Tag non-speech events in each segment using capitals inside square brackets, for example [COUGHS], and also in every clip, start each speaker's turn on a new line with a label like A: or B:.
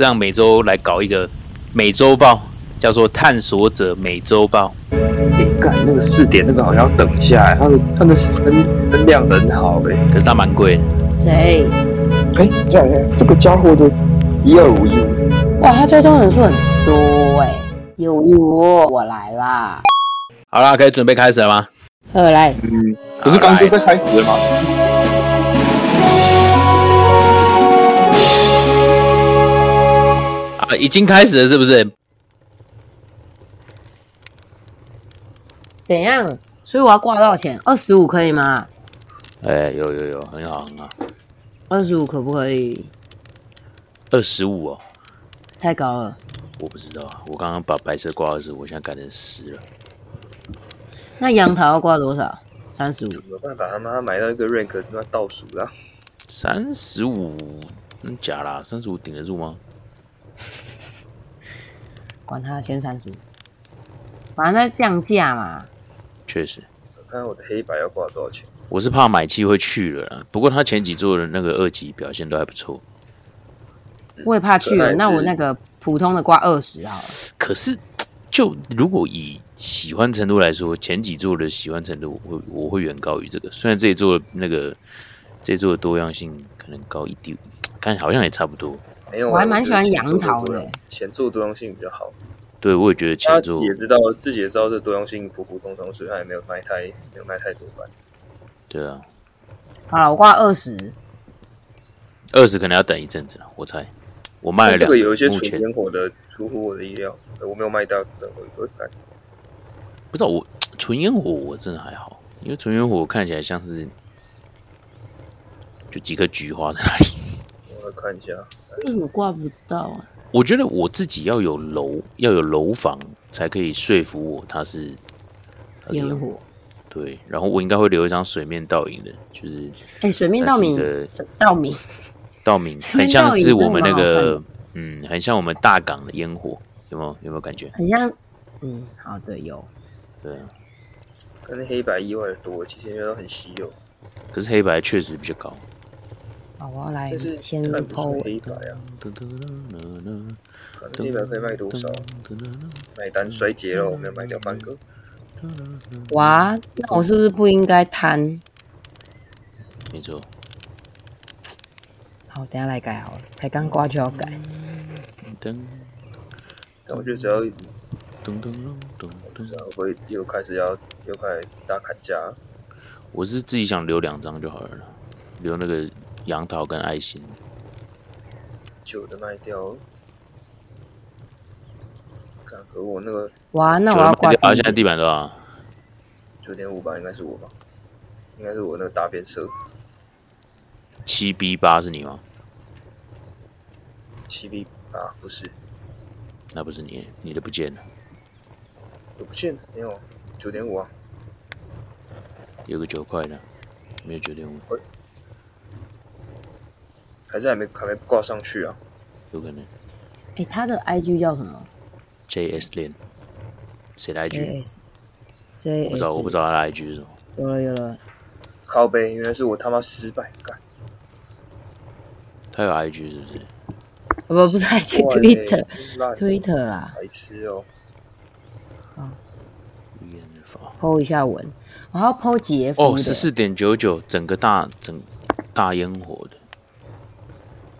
A: 这样每周来搞一个每周报，叫做《探索者每周报》。
B: 你，干那个四点那个好像要等一下，它的它的声声量很好哎。
A: 可是它蛮贵的。
C: 谁？
B: 哎，这样这个家伙的一二五一五，
C: 哇，他追踪人数很多哎。有一五，我来啦。
A: 好啦，可以准备开始了吗？
C: 呃，来，
B: 嗯，不是刚就在开始了吗？
A: 啊，已经开始了，是不是？
C: 怎样？所以我要挂多少钱？二十五可以吗？
A: 哎，有有有，很好很好。
C: 二十五可不可以？
A: 二十五哦，
C: 太高了。
A: 我不知道啊，我刚刚把白色挂二十五，我现在改成十了。
C: 那杨桃要挂多少？三十五。
B: 有办法他妈买到一个 rank 他妈倒数了。
A: 三十五，真假啦？三十五顶得住吗？[LAUGHS]
C: 管他，先三十。反正在降价嘛。
A: 确实。
B: 我看我的黑白要挂多少钱？
A: 我是怕买气会去了啦，不过他前几座的那个二级表现都还不错。
C: 我也怕去了，那我那个普通的挂二十好了。
A: 可是，就如果以喜欢程度来说，前几座的喜欢程度，我会我会远高于这个。虽然这一座那个这一座的多样性可能高一丢，看好像也差不多。
B: 没有，
C: 我还蛮喜欢杨桃的。
B: 前座多样性比较好。
A: 对，我也觉得前座
B: 也知道自己也知道这多样性普普通通，所以他也没有卖太没有卖太多版。
A: 对啊。
C: 好了，我挂二十。
A: 二十可能要等一阵子了，我猜。我卖了两
B: 个，有一些纯烟火的出乎我的意料，我没有卖到任何一个。
A: 不知道我纯烟火我真的还好，因为纯烟火看起来像是就几颗菊花在那里。
B: 我来看一下，
C: 为什么挂不到啊？
A: 我觉得我自己要有楼，要有楼房，才可以说服我它是
C: 烟火。
A: 对，然后我应该会留一张水面倒影的，就是
C: 哎，水面倒影的倒影，
A: 倒影 [LAUGHS] 很像是我们那个，嗯，很像我们大港的烟火，有没有？有没有感觉？
C: 很像，嗯，好的，有。
A: 对，
B: 可是黑白意外的多，其实因为都很稀有。
A: 可是黑白确实比较高。
C: 好，我要来先
B: 抛黑白啊！黑白可以卖多少？买单衰竭了，我们要卖掉半个。
C: 哇，那我是不是不应该贪？
A: 没错。
C: 好，等下来改好了，才刚挂就要改。
B: 噔，但我觉得只要噔噔噔噔，然后会又开始要又开始大砍价。
A: 我是自己想留两张就好了，留那个。杨桃跟爱心，
B: 旧的卖掉。看，可我那个
C: 哇，那我要挂。
A: 啊，现在地板多少？
B: 九点五吧，应该是我吧？应该是我那个大变色。
A: 七 B 八是你吗？
B: 七 B 八不是。
A: 那不是你，你的不见了。
B: 我不见了，没有九点五啊。
A: 有个九块的，没有九点五。
B: 还是还没还没挂上去啊？
A: 有可能。
C: 哎，他的 IG 叫什么
A: ？JS 链。谁的
C: IG？JS。
A: 我不知道，我不知道他的 IG 是什么。
C: 有了有了。
B: 靠背，原来是我他妈失败干。
A: 他有 IG 是不是？
C: 不，不是 IG，Twitter，Twitter 啦。
B: 白痴哦。
C: 啊。抛一下文，我要剖杰夫
A: 哦，十四点九九，整个大整大烟火的。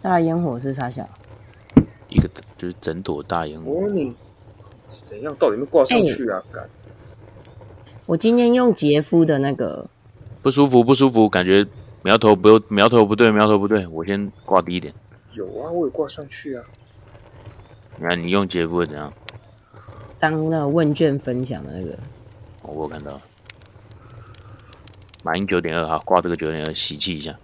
C: 大烟火是啥小？
A: 一个就是整朵大烟火。
B: 你怎样？到底没挂上去啊？干！
C: 我今天用杰夫的那个
A: 不舒服，不舒服，感觉苗头不用，苗头不对，苗头不对，我先挂低一点。
B: 有啊，我有挂上去啊。
A: 你看你用杰夫怎样？
C: 当那个问卷分享的那个，
A: 我有看到。马英九点二哈，挂这个九点二，喜气一下。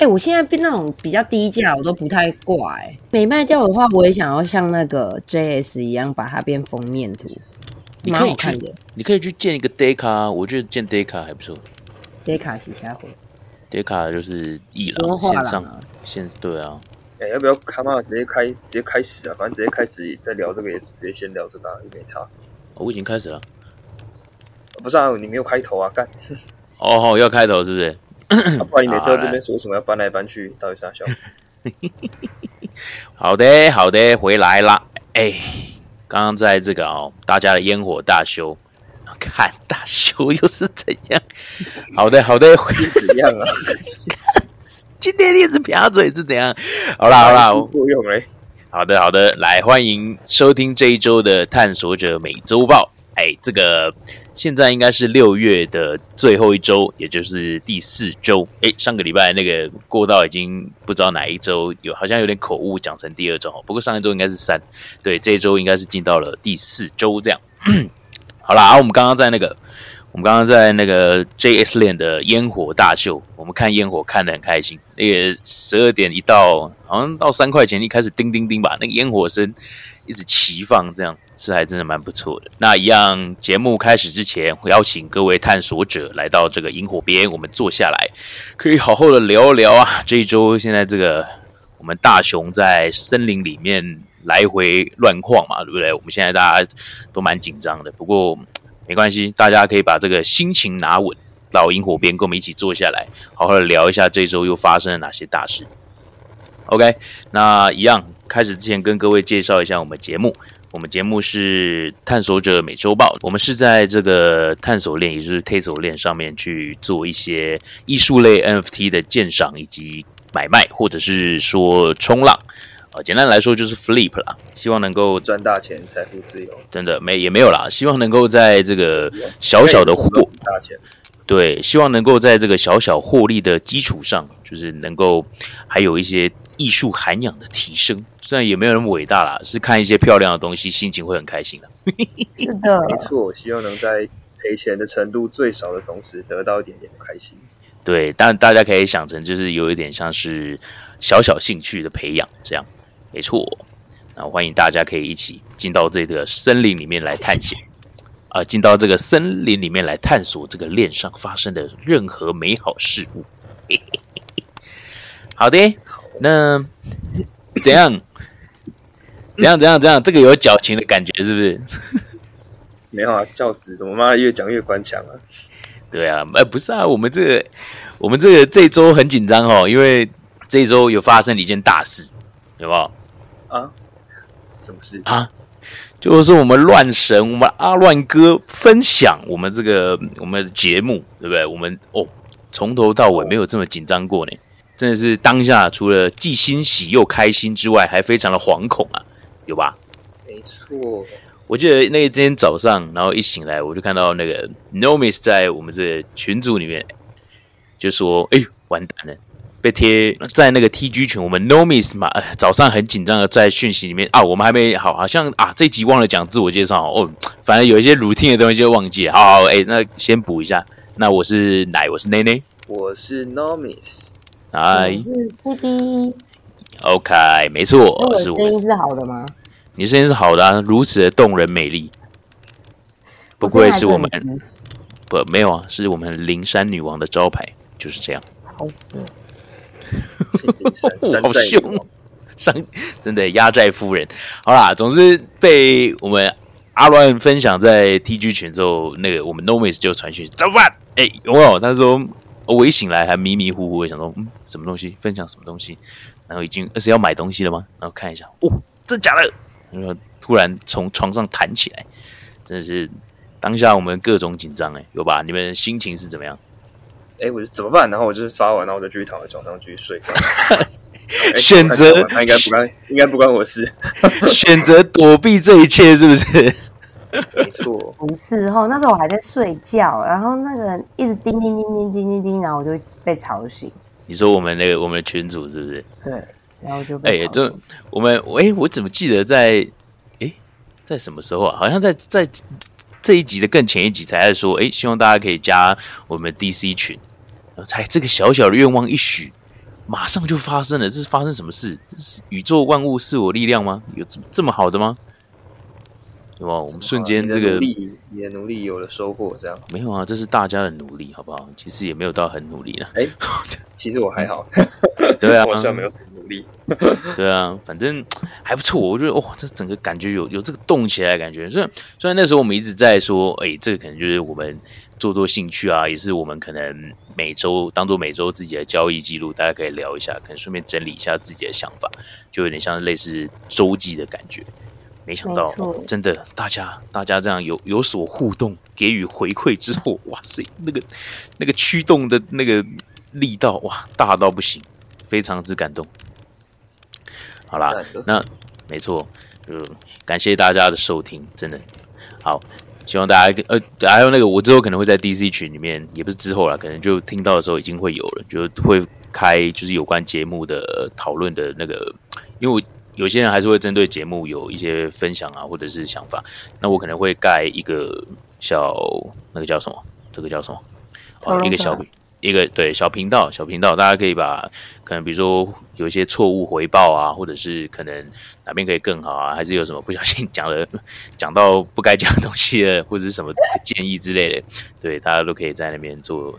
C: 哎，我现在变那种比较低价，我都不太挂。哎，没卖掉的话，我也想要像那个 JS 一样，把它变封面图，蛮好看的。
A: 你可以去建一个 Day 卡，我觉得建 Day 卡还不错。
C: Day 卡洗下回
A: ，Day 卡就是艺廊线上线对啊。
B: 哎，要不要他妈直接开直接开始啊？反正直接开始再聊这个，也是直接先聊这个，也没差。
A: 我已经开始了。
B: 不是啊，你没有开头啊，干。
A: 哦，要开头是不是？
B: 不然你每次在这边说什么要搬来搬去，到底啥笑？[LAUGHS]
A: 好的，好的，回来啦。哎，刚刚在这个哦，大家的烟火大修，看大修又是怎样？[LAUGHS] 好的，好的，会
B: 怎样啊？[LAUGHS]
A: 今天一直撇嘴是怎样？好啦，好啦，
B: 不用嘞。
A: 好的，好的，来欢迎收听这一周的探索者每周报。哎，这个。现在应该是六月的最后一周，也就是第四周。哎，上个礼拜那个过到已经不知道哪一周，有好像有点口误，讲成第二周。不过上一周应该是三，对，这一周应该是进到了第四周。这样，[CLEARS THROAT] 好了，啊，我们刚刚在那个，我们刚刚在那个 JS 链的烟火大秀，我们看烟火看得很开心。那个十二点一到，好像到三块钱一开始叮叮叮吧，那个烟火声一直齐放，这样。是还真的蛮不错的。那一样节目开始之前，会邀请各位探索者来到这个萤火边，我们坐下来，可以好好的聊一聊啊。这一周现在这个我们大熊在森林里面来回乱晃嘛，对不对？我们现在大家都蛮紧张的，不过没关系，大家可以把这个心情拿稳，到萤火边跟我们一起坐下来，好好的聊一下这周又发生了哪些大事。OK，那一样开始之前跟各位介绍一下我们节目。我们节目是探索者每周报，我们是在这个探索链，也就是 Tazor 链上面去做一些艺术类 NFT 的鉴赏以及买卖，或者是说冲浪，啊，简单来说就是 Flip 啦，希望能够
B: 赚大钱，财富自由。
A: 真的没也没有啦，希望能够在这个小小的获
B: 大钱，
A: 对，希望能够在这个小小获利的基础上，就是能够还有一些艺术涵养的提升。虽然也没有那么伟大啦，是看一些漂亮的东西，心情会很开心的。
C: 是的，
B: 没错，希望能在赔钱的程度最少的同时，得到一点点开心。
A: 对，但大家可以想成，就是有一点像是小小兴趣的培养，这样没错。那欢迎大家可以一起进到这个森林里面来探险，啊，进到这个森林里面来探索这个链上发生的任何美好事物。[LAUGHS] 好的，那怎样？怎样怎样怎样？这个有矫情的感觉是不是？
B: 没有啊，笑死！怎么妈越讲越官腔啊？
A: 对啊，哎，不是啊，我们这个我们这个这周很紧张哦，因为这周有发生了一件大事，有没有？
B: 啊？什么事
A: 啊？就是我们乱神，我们阿乱哥分享我们这个我们的节目，对不对？我们哦，从头到尾没有这么紧张过呢，真的是当下除了既欣喜又开心之外，还非常的惶恐啊。有吧？
B: 没错，
A: 我记得那一天早上，然后一醒来，我就看到那个 Nomis 在我们这群组里面就说：“哎，完蛋了，被贴在那个 TG 群。”我们 Nomis 嘛，早上很紧张的在讯息里面啊，我们还没好，好像啊，这集忘了讲自我介绍哦，反正有一些 routine 的东西就忘记了。好，哎，那先补一下。那我是奶，我是内内，
B: 我是 Nomis，
C: 哎，我是 CB。
A: OK，没错，是我
C: 声音是好的吗？
A: 你声音是好的啊，如此的动人美丽，不愧是我们不没有啊，是我们灵山女王的招牌，就是这样。
C: 好死，
A: 好凶，上真的压寨夫人。好啦，总之被我们阿乱分享在 TG 群之后，那个我们 Nomis 就传讯怎么办？哎，有没有？他说我一醒来还迷迷糊糊，想说嗯，什么东西？分享什么东西？然后已经是要买东西了吗？然后看一下，哦，真假的？然后突然从床上弹起来，真的是当下我们各种紧张哎，有吧？你们心情是怎么样？
B: 哎，我就怎么办？然后我就是发完，然后我就继续躺在床上继续睡。[LAUGHS]
A: 选择
B: 那应该不关，应该不关我事。[LAUGHS]
A: 选择躲避这一切，是不是？[LAUGHS]
B: 没错，
C: 不是哦。那时候我还在睡觉，然后那个人一直叮叮叮叮叮叮叮，然后我就被吵醒。
A: 你说我们那个我们的群主是不是？
C: 对，然后就哎，
A: 这我们哎，我怎么记得在哎，在什么时候啊？好像在在这一集的更前一集才在说，哎，希望大家可以加我们 DC 群，才这个小小的愿望一许，马上就发生了。这是发生什么事？宇宙万物是我力量吗？有这这么好的吗？对吧？我们瞬间这个
B: 你的努力有了收获，这样
A: 没有啊？这是大家的努力，好不好？其实也没有到很努力了。
B: 哎，[LAUGHS] 其实我还好。[LAUGHS]
A: 对啊，
B: 我好像没有很努力。[LAUGHS]
A: 对啊，反正还不错。我觉得哇，这整个感觉有有这个动起来的感觉。虽然虽然那时候我们一直在说，哎，这个可能就是我们做做兴趣啊，也是我们可能每周当做每周自己的交易记录，大家可以聊一下，可能顺便整理一下自己的想法，就有点像类似周记的感觉。没想到，真的大家大家这样有有所互动，给予回馈之后，[LAUGHS] 哇塞，那个那个驱动的那个力道哇大到不行，非常之感动。好啦，那没错，就感谢大家的收听，真的好。希望大家呃，还有那个，我之后可能会在 DC 群里面，也不是之后了，可能就听到的时候已经会有了，就会开就是有关节目的讨论的那个，因为有些人还是会针对节目有一些分享啊，或者是想法，那我可能会盖一个小那个叫什么，这个叫什么，哦，一个小。一个对小频道，小频道，大家可以把可能比如说有一些错误回报啊，或者是可能哪边可以更好啊，还是有什么不小心讲了 [LAUGHS] 讲到不该讲的东西了，或者是什么建议之类的，对，大家都可以在那边做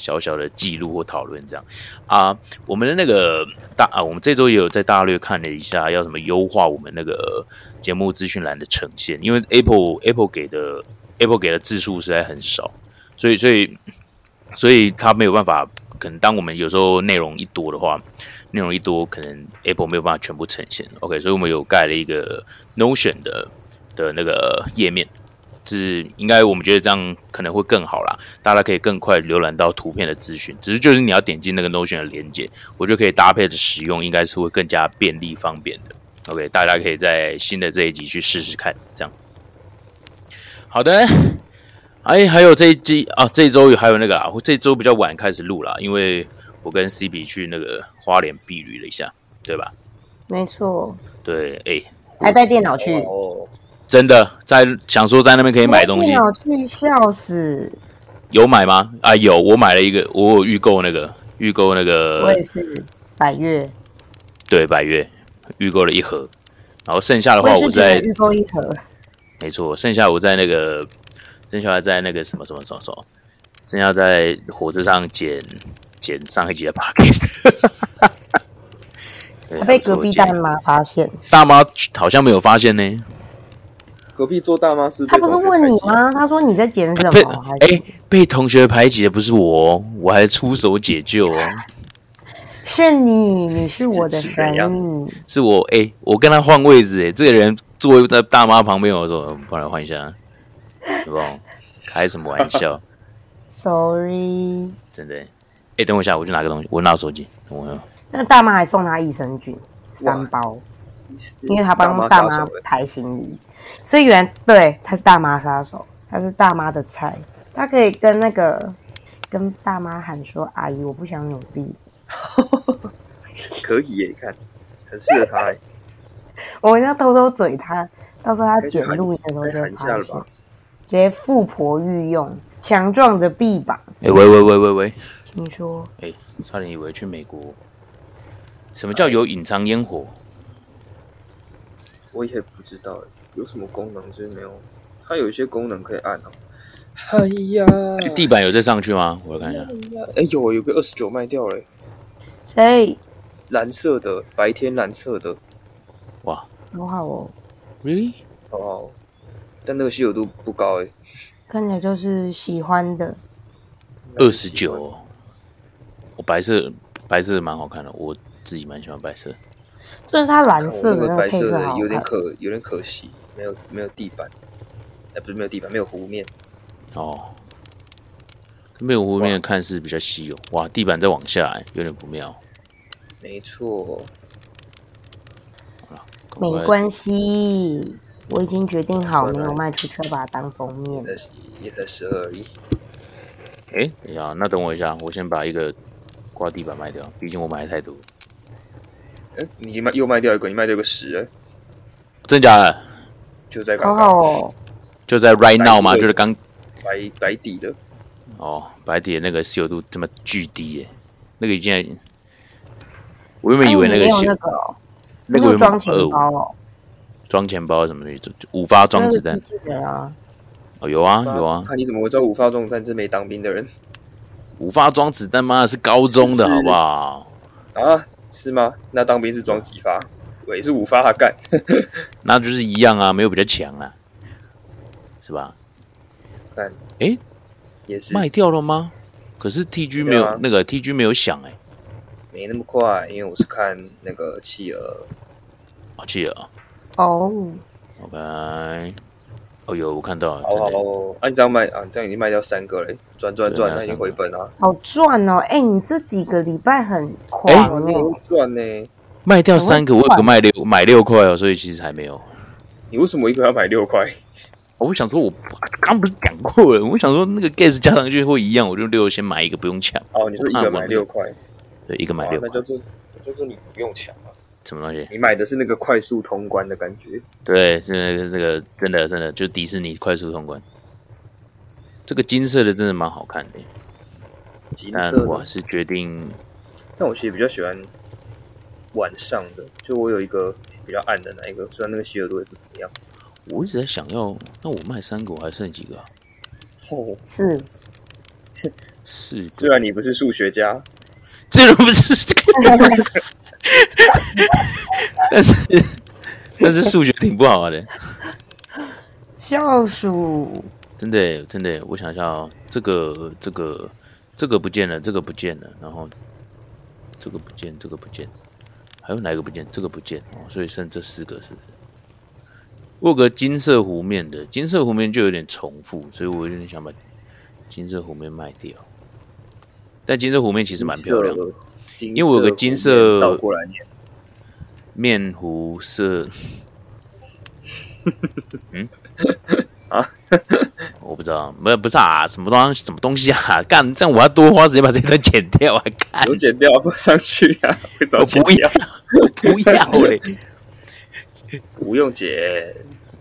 A: 小小的记录或讨论这样啊。我们的那个大啊，我们这周也有在大略看了一下，要怎么优化我们那个节目资讯栏的呈现，因为 Apple Apple 给的 Apple 给的字数实在很少，所以所以。所以它没有办法，可能当我们有时候内容一多的话，内容一多，可能 Apple 没有办法全部呈现。OK，所以我们有盖了一个 Notion 的的那个页面，是应该我们觉得这样可能会更好啦，大家可以更快浏览到图片的资讯。只是就是你要点进那个 Notion 的连接，我觉得可以搭配着使用，应该是会更加便利方便的。OK，大家可以在新的这一集去试试看，这样。好的。哎，还有这一集啊，这一周有还有那个啊，这周比较晚开始录啦，因为我跟 C B 去那个花莲避旅了一下，对吧？
D: 没错。
A: 对，哎，
D: 还带电脑去？
A: 哦，真的在想说在那边可以买东西。
D: 去笑死！
A: 有买吗？啊，有，我买了一个，我有预购那个，预购那个。
D: 我也是百月。
A: 对，百月预购了一盒，然后剩下的话我在
D: 预购一盒。
A: 没错，剩下我在那个。剩下在那个什么什么什么什么，剩下在火车上剪剪上一集的 p o
D: c 被隔壁大妈发现，
A: 大妈好像没有发现呢。
B: 隔壁做大妈是？
D: 他不是问你吗？他说你在剪什么？
A: 哎，被同学排挤的不是我，我还出手解救哦。
D: 是你，[LAUGHS] 你是我的神，
A: 是我哎，我跟他换位置哎，这个人坐在大妈旁边，我说帮来换一下。是不？开什么玩笑？[LAUGHS]
D: Sorry，
A: 真的。哎，等我一下，我去拿个东西。我拿手机。等我。
D: 那大妈还送他益生菌三包，因为他帮大妈抬行李，所以原对他是大妈杀手，他是大妈的菜。他可以跟那个跟大妈喊说：“阿姨，我不想努力。[LAUGHS] ”
B: 可以耶，你看，很适合他。[LAUGHS]
D: 我们要偷偷嘴他，到时候他剪录的时候就发现。直接富婆御用，强壮的臂膀。
A: 哎，喂喂喂喂喂，
D: 听说？
A: 哎，差点以为去美国。什么叫有隐藏烟火？
B: 我也不知道，有什么功能就是没有。它有一些功能可以按哦。哎呀，
A: 地板有再上去吗？我来看一下。
B: 哎，有有个二十九卖掉了。
D: 谁？
B: 蓝色的，白天蓝色的。
A: 哇，
D: 好好哦。
A: Really？
B: 哦。但那个稀有度不高哎，
D: 看起来就是喜欢的。
A: 二十九，我白色白色蛮好看的，我自己蛮喜欢白色。
D: 就是它蓝色的那
B: 白色的有点可有点可惜，没有没有地板，哎不是没有地板，没有湖面。
A: 哦，没有湖面看似比较稀有，哇，地板再往下，有点不妙。
B: 没错。
D: 没关系。我已经决定好，没有卖出去，要把它当封面。
B: 也才十二而已。
A: 哎，等一下，那等我一下，我先把一个挂地板卖掉，毕竟我买的太多。
B: 哎，你已经卖又卖掉一个，你卖掉个十哎？
A: 真假的？
B: 就在刚刚，
A: 就在 right now 嘛？就是刚
B: 白白底的。
A: 哦，白底的那个稀有度这么巨低耶？那个已经，我原本以为那个
D: 是那个装钱包哦。
A: 装钱包什么的，五发装子弹啊哦，有啊有啊。
B: 看你怎么会知道五发装子弹是没当兵的人？
A: 五发装子弹妈的是高中的好不好？
B: 啊，是吗？那当兵是装几发？我也是五发干，[LAUGHS]
A: 那就是一样啊，没有比较强啊，是吧？
B: 看，
A: 哎，
B: 也是
A: 卖掉了吗？可是 TG 没有那个 TG 没有响哎，
B: 没那么快，因为我是看那个企鹅，
A: 哦企鹅，
C: 哦
A: ，OK。哦，有我看到了。
B: 哦，按这样卖啊，这样已经卖掉三个嘞，赚赚赚，那已经回本了。
C: 好赚哦！哎，你这几个礼拜很狂
B: 哎，赚呢。
A: 卖掉三个，我有个卖六买六块哦，所以其实还没有。
B: 你为什么一个要买六块？[LAUGHS]
A: 我想说，我刚不是讲过了？我想说那个 gas 加上去会一样，我就六先买一个，不用抢。
B: 哦，你说一个买六块？
A: 对，一个买六。
B: 那就做，叫做你不用抢啊。
A: 什么东西？
B: 你买的是那个快速通关的感觉？
A: 对，是那个这个真的真的，就迪士尼快速通关。这个金色的真的蛮好看的。
B: 金色，
A: 我是决定。
B: 但我其实比较喜欢晚上的，就我有一个比较暗的那一个，虽然那个希尔度也不怎么样。
A: 我一直在想要，那我卖三个，我还剩几个？
B: 哦，
C: 是
A: 是。[LAUGHS]
B: 虽然你不是数学家，[LAUGHS]
A: 这都不是。[LAUGHS] 但是，[LAUGHS] 但是数学挺不好的。
C: 笑鼠，
A: 真的真的，我想一下哦，这个这个这个不见了，这个不见了，然后这个不见，这个不见，还有哪一个不见？这个不见哦，所以剩这四个是不是？我有个金色湖面的，金色湖面就有点重复，所以我有点想把金色湖面卖掉。但金色湖面其实蛮漂亮的。因为我有个金色
B: 倒过来念
A: 面糊色，[LAUGHS] 嗯啊，[LAUGHS] 我不知道，不不是啊，什么东什么东西啊？干这样我要多花时间把这段剪掉啊！[LAUGHS] 干，
B: 有剪掉放上去啊？
A: 为什么不要，不要嘞，
B: 不用剪。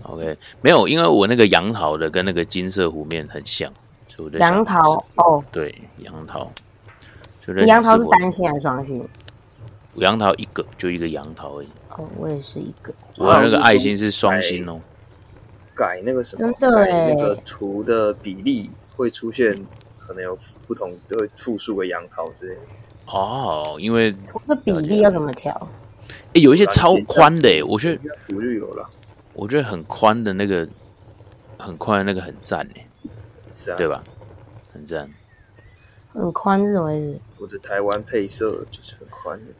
A: OK，没有，因为我那个杨桃的跟那个金色湖面很像，所以我
C: 杨桃哦，
A: 对，杨桃。
C: 杨桃是单心还是双心？
A: 杨桃一个，就一个杨桃而已。
C: 哦，我也是一个。
A: 我那个爱心是双心哦。
B: 改那个什么？
C: 真的
B: 那个图的比例会出现，可能有不同的复数个杨桃之类的。
A: 哦，因为
C: 图的比例要怎么调？
A: 哎，有一些超宽的，我觉得
B: 图就有了。
A: 我觉得很宽的那个，很宽的那个很赞哎，对吧？很赞。
C: 很宽是什么意思？
B: 我的台湾配色就是很宽的，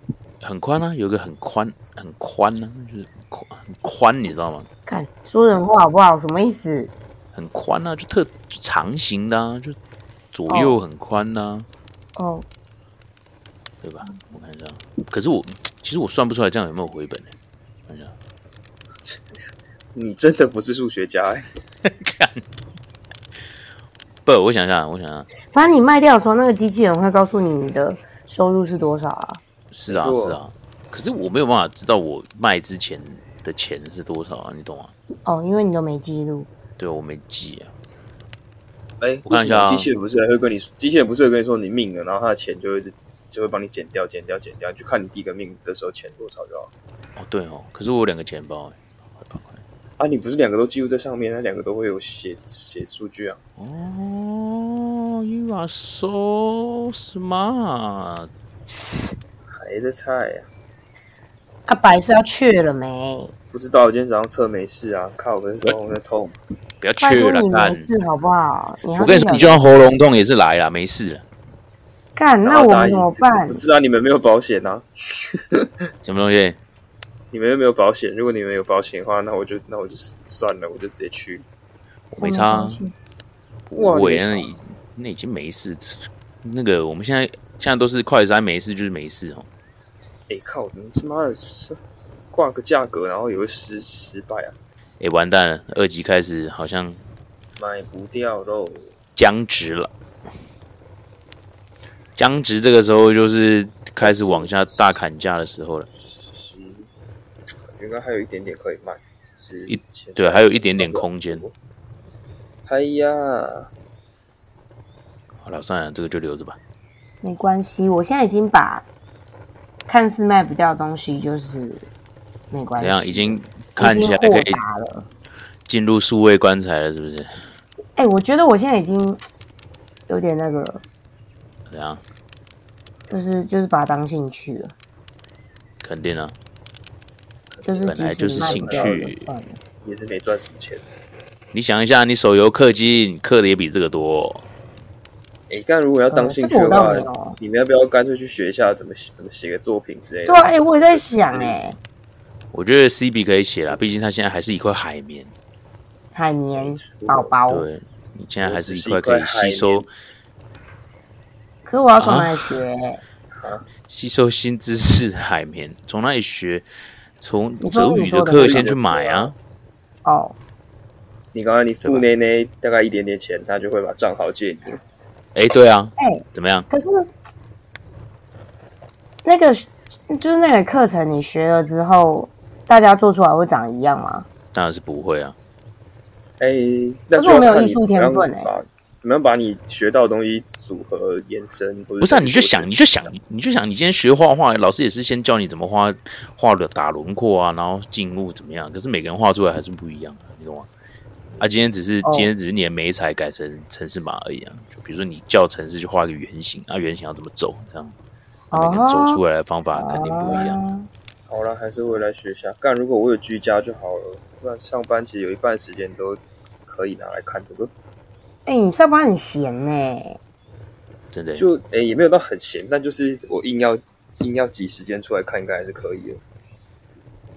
A: 很宽啊，有一个很宽，很宽呢，就是宽很宽，你知道吗？
C: 看说人话好不好？什么意思？
A: 很宽啊，就特长形的啊，就左右很宽呐。
C: 哦，
A: 对吧？我看一下，可是我其实我算不出来这样有没有回本呢？看一下，[LAUGHS]
B: 你真的不是数学家哎？[LAUGHS]
A: 看。不，我想想，我想想。
C: 反正你卖掉的时候，那个机器人会告诉你你的收入是多少啊？
A: 是啊，是啊。可是我没有办法知道我卖之前的钱是多少啊？你懂吗？
C: 哦，因为你都没记录。
A: 对，我没记啊。
B: 哎，
A: 我看一下，
B: 机器人不是会跟你，机器人不是会跟你说你命了，然后他的钱就会就会帮你减掉、减掉、减掉，就看你第一个命的时候钱多少就好。
A: 哦，对哦。可是我有两个钱包。
B: 啊，你不是两个都记录在上面，那两个都会有写写数据啊。
A: 哦，You are so smart，
B: 还在猜呀？
C: 啊，白是要去了没？
B: 不知道，我今天早上测没事啊。靠，我的手在痛。
A: 不要去了，
C: 干没事好不好？
A: 我跟你说，你就算喉咙痛也是来了，没事了。
C: 干，那我们怎么办？
B: 不是啊，你们没有保险啊？[LAUGHS]
A: 什么东西？
B: 你们又没有保险，如果你们有保险的话，那我就那我就算了，我就直接去。
A: 我没差，我那已那已经没事。那个我们现在现在都是快三没事就是没事哦。
B: 哎靠！你他妈的挂个价格，然后也会失失败啊！
A: 哎，完蛋了，二级开始好像
B: 卖不掉喽，
A: 僵直了。僵直这个时候就是开始往下大砍价的时候了。
B: 应该还有一点点可以卖，是
A: 一对，还有一点点空间。
B: 哎呀，
A: 好了，算了，这个就留着吧。
C: 没关系，我现在已经把看似卖不掉的东西，就是没关系。
A: 怎样？已经看起来可以进入数位棺材了，是不是？
C: 哎，我觉得我现在已经有点那个，
A: 怎样？
C: 就是就是把它当兴趣了。
A: 肯定啊。
C: 就是
A: 本来就是兴趣，
B: 也是没赚什么钱。
A: 你想一下，你手游氪金氪的也比这个多。
B: 哎，但如果要当兴趣的话，你们要不要干脆去学一下怎么怎么写个作品之类的？
C: 对，哎，我也在想，哎，
A: 我觉得 C B 可以写了，毕竟他现在还是一块海绵，
C: 海绵宝宝。
A: 对，你现在还是一块可以吸收。[LAUGHS]
C: 可是我要从哪里学？
A: 吸收新知识的海绵，从哪里学？从哲宇的课先去买啊。
C: 哦，
B: 你刚刚你付那那大概一点点钱，他就会把账号借你。
A: 哎，对啊，哎，怎么样？
C: 可是那个就是那个课程，你学了之后，大家做出来会长一样吗？
A: 当然是不会啊。
B: 哎，
C: 可是我没有艺术天分哎。
B: 怎么样把你学到的东西组合延伸？
A: 不是，啊，你就想，你就想，你就想，你今天学画画，老师也是先教你怎么画画的打轮廓啊，然后静物怎么样？可是每个人画出来还是不一样的，你懂吗？啊，今天只是今天只是你的眉彩改成城市码而已啊。就比如说你叫城市去画一个圆形，啊，圆形要怎么走？这样每个人走出来的方法肯定不一样。
B: 好了，还是回来学一下。干，如果我有居家就好了，不然上班其实有一半时间都可以拿来看这个。
C: 哎，你上班很闲呢，
A: 真的？
B: 就哎，也没有到很闲，但就是我硬要硬要挤时间出来看，应该还是可以的。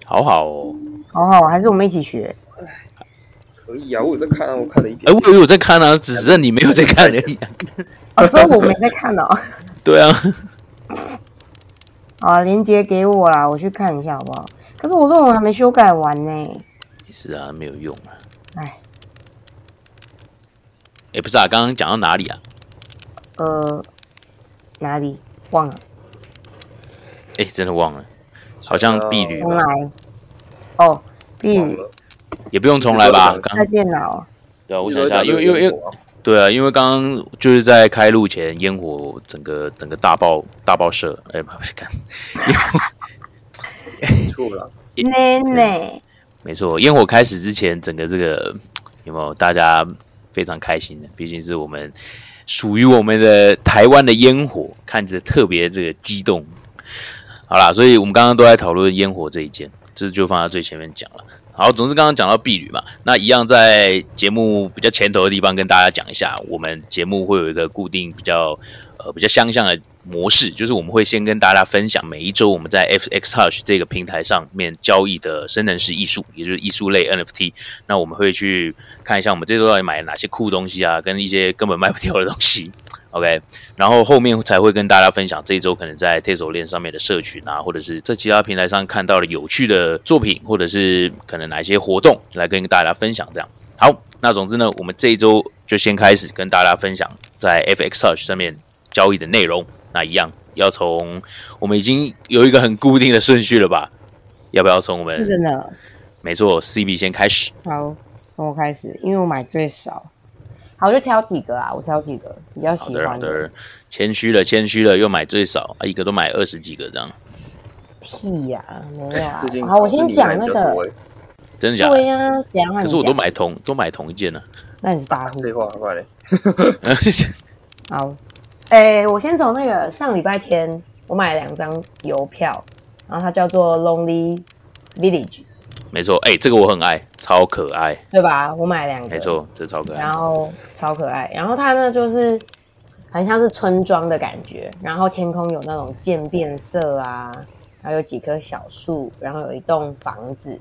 A: 好好哦，
C: 好好，还是我们一起学。
B: 可以啊，我有在看啊，我看了一点。
A: 哎，我有在看啊，只是你没有在看而已。
C: 啊，所以我没在看哦。[LAUGHS]
A: 对啊。[LAUGHS]
C: 好，连接给我啦，我去看一下好不好？可是我论文还没修改完呢。
A: 是啊，没有用啊。
C: 哎。
A: 也不是啊，刚刚讲到哪里啊？
C: 呃，哪里忘了？
A: 哎，真的忘了，好像碧旅。
C: 重来。哦，碧旅
A: 也不用重来吧？
C: 开电脑。
A: 对啊，我想一下，因为因为因为对啊，因为刚刚就是在开路前，烟火整个整个大爆大爆射，哎，不是看，
B: 错了，[LAUGHS]
C: 奶奶。
A: 没错，烟火开始之前，整个这个有没有大家？非常开心的，毕竟是我们属于我们的台湾的烟火，看着特别这个激动。好啦，所以我们刚刚都在讨论烟火这一件，这就放在最前面讲了。好，总之刚刚讲到碧旅嘛，那一样在节目比较前头的地方跟大家讲一下，我们节目会有一个固定比较呃比较相像的。模式就是我们会先跟大家分享每一周我们在 FX Touch 这个平台上面交易的生成式艺术，也就是艺术类 NFT。那我们会去看一下我们这周到底买了哪些酷东西啊，跟一些根本卖不掉的东西。[LAUGHS] OK，然后后面才会跟大家分享这一周可能在 Tesla 链上面的社群啊，或者是在其他平台上看到的有趣的作品，或者是可能哪一些活动来跟大家分享。这样好，那总之呢，我们这一周就先开始跟大家分享在 FX Touch 上面交易的内容。那一样要从我们已经有一个很固定的顺序了吧？要不要从我们？
C: 是的，
A: 没错，CB 先开始。
C: 好，从我开始，因为我买最少。好，就挑几个啊，我挑几个比较喜欢的。
A: 谦虚了，谦虚了，又买最少啊，一个都买二十几个这样。
C: 屁呀，没有啊。[LAUGHS] 好，我先讲那个。
A: 真的假？
C: 对呀，
A: 可是我都买同都买同一件呢。
C: 那你是大户？
B: 废话，快嘞。[LAUGHS]
C: 好。哎，我先从那个上礼拜天，我买了两张邮票，然后它叫做 Lonely Village。
A: 没错，哎，这个我很爱，超可爱，
C: 对吧？我买两个，
A: 没错，这超可爱，
C: 然后超可爱，然后它呢就是很像是村庄的感觉，然后天空有那种渐变色啊，然后有几棵小树，然后有一栋房子，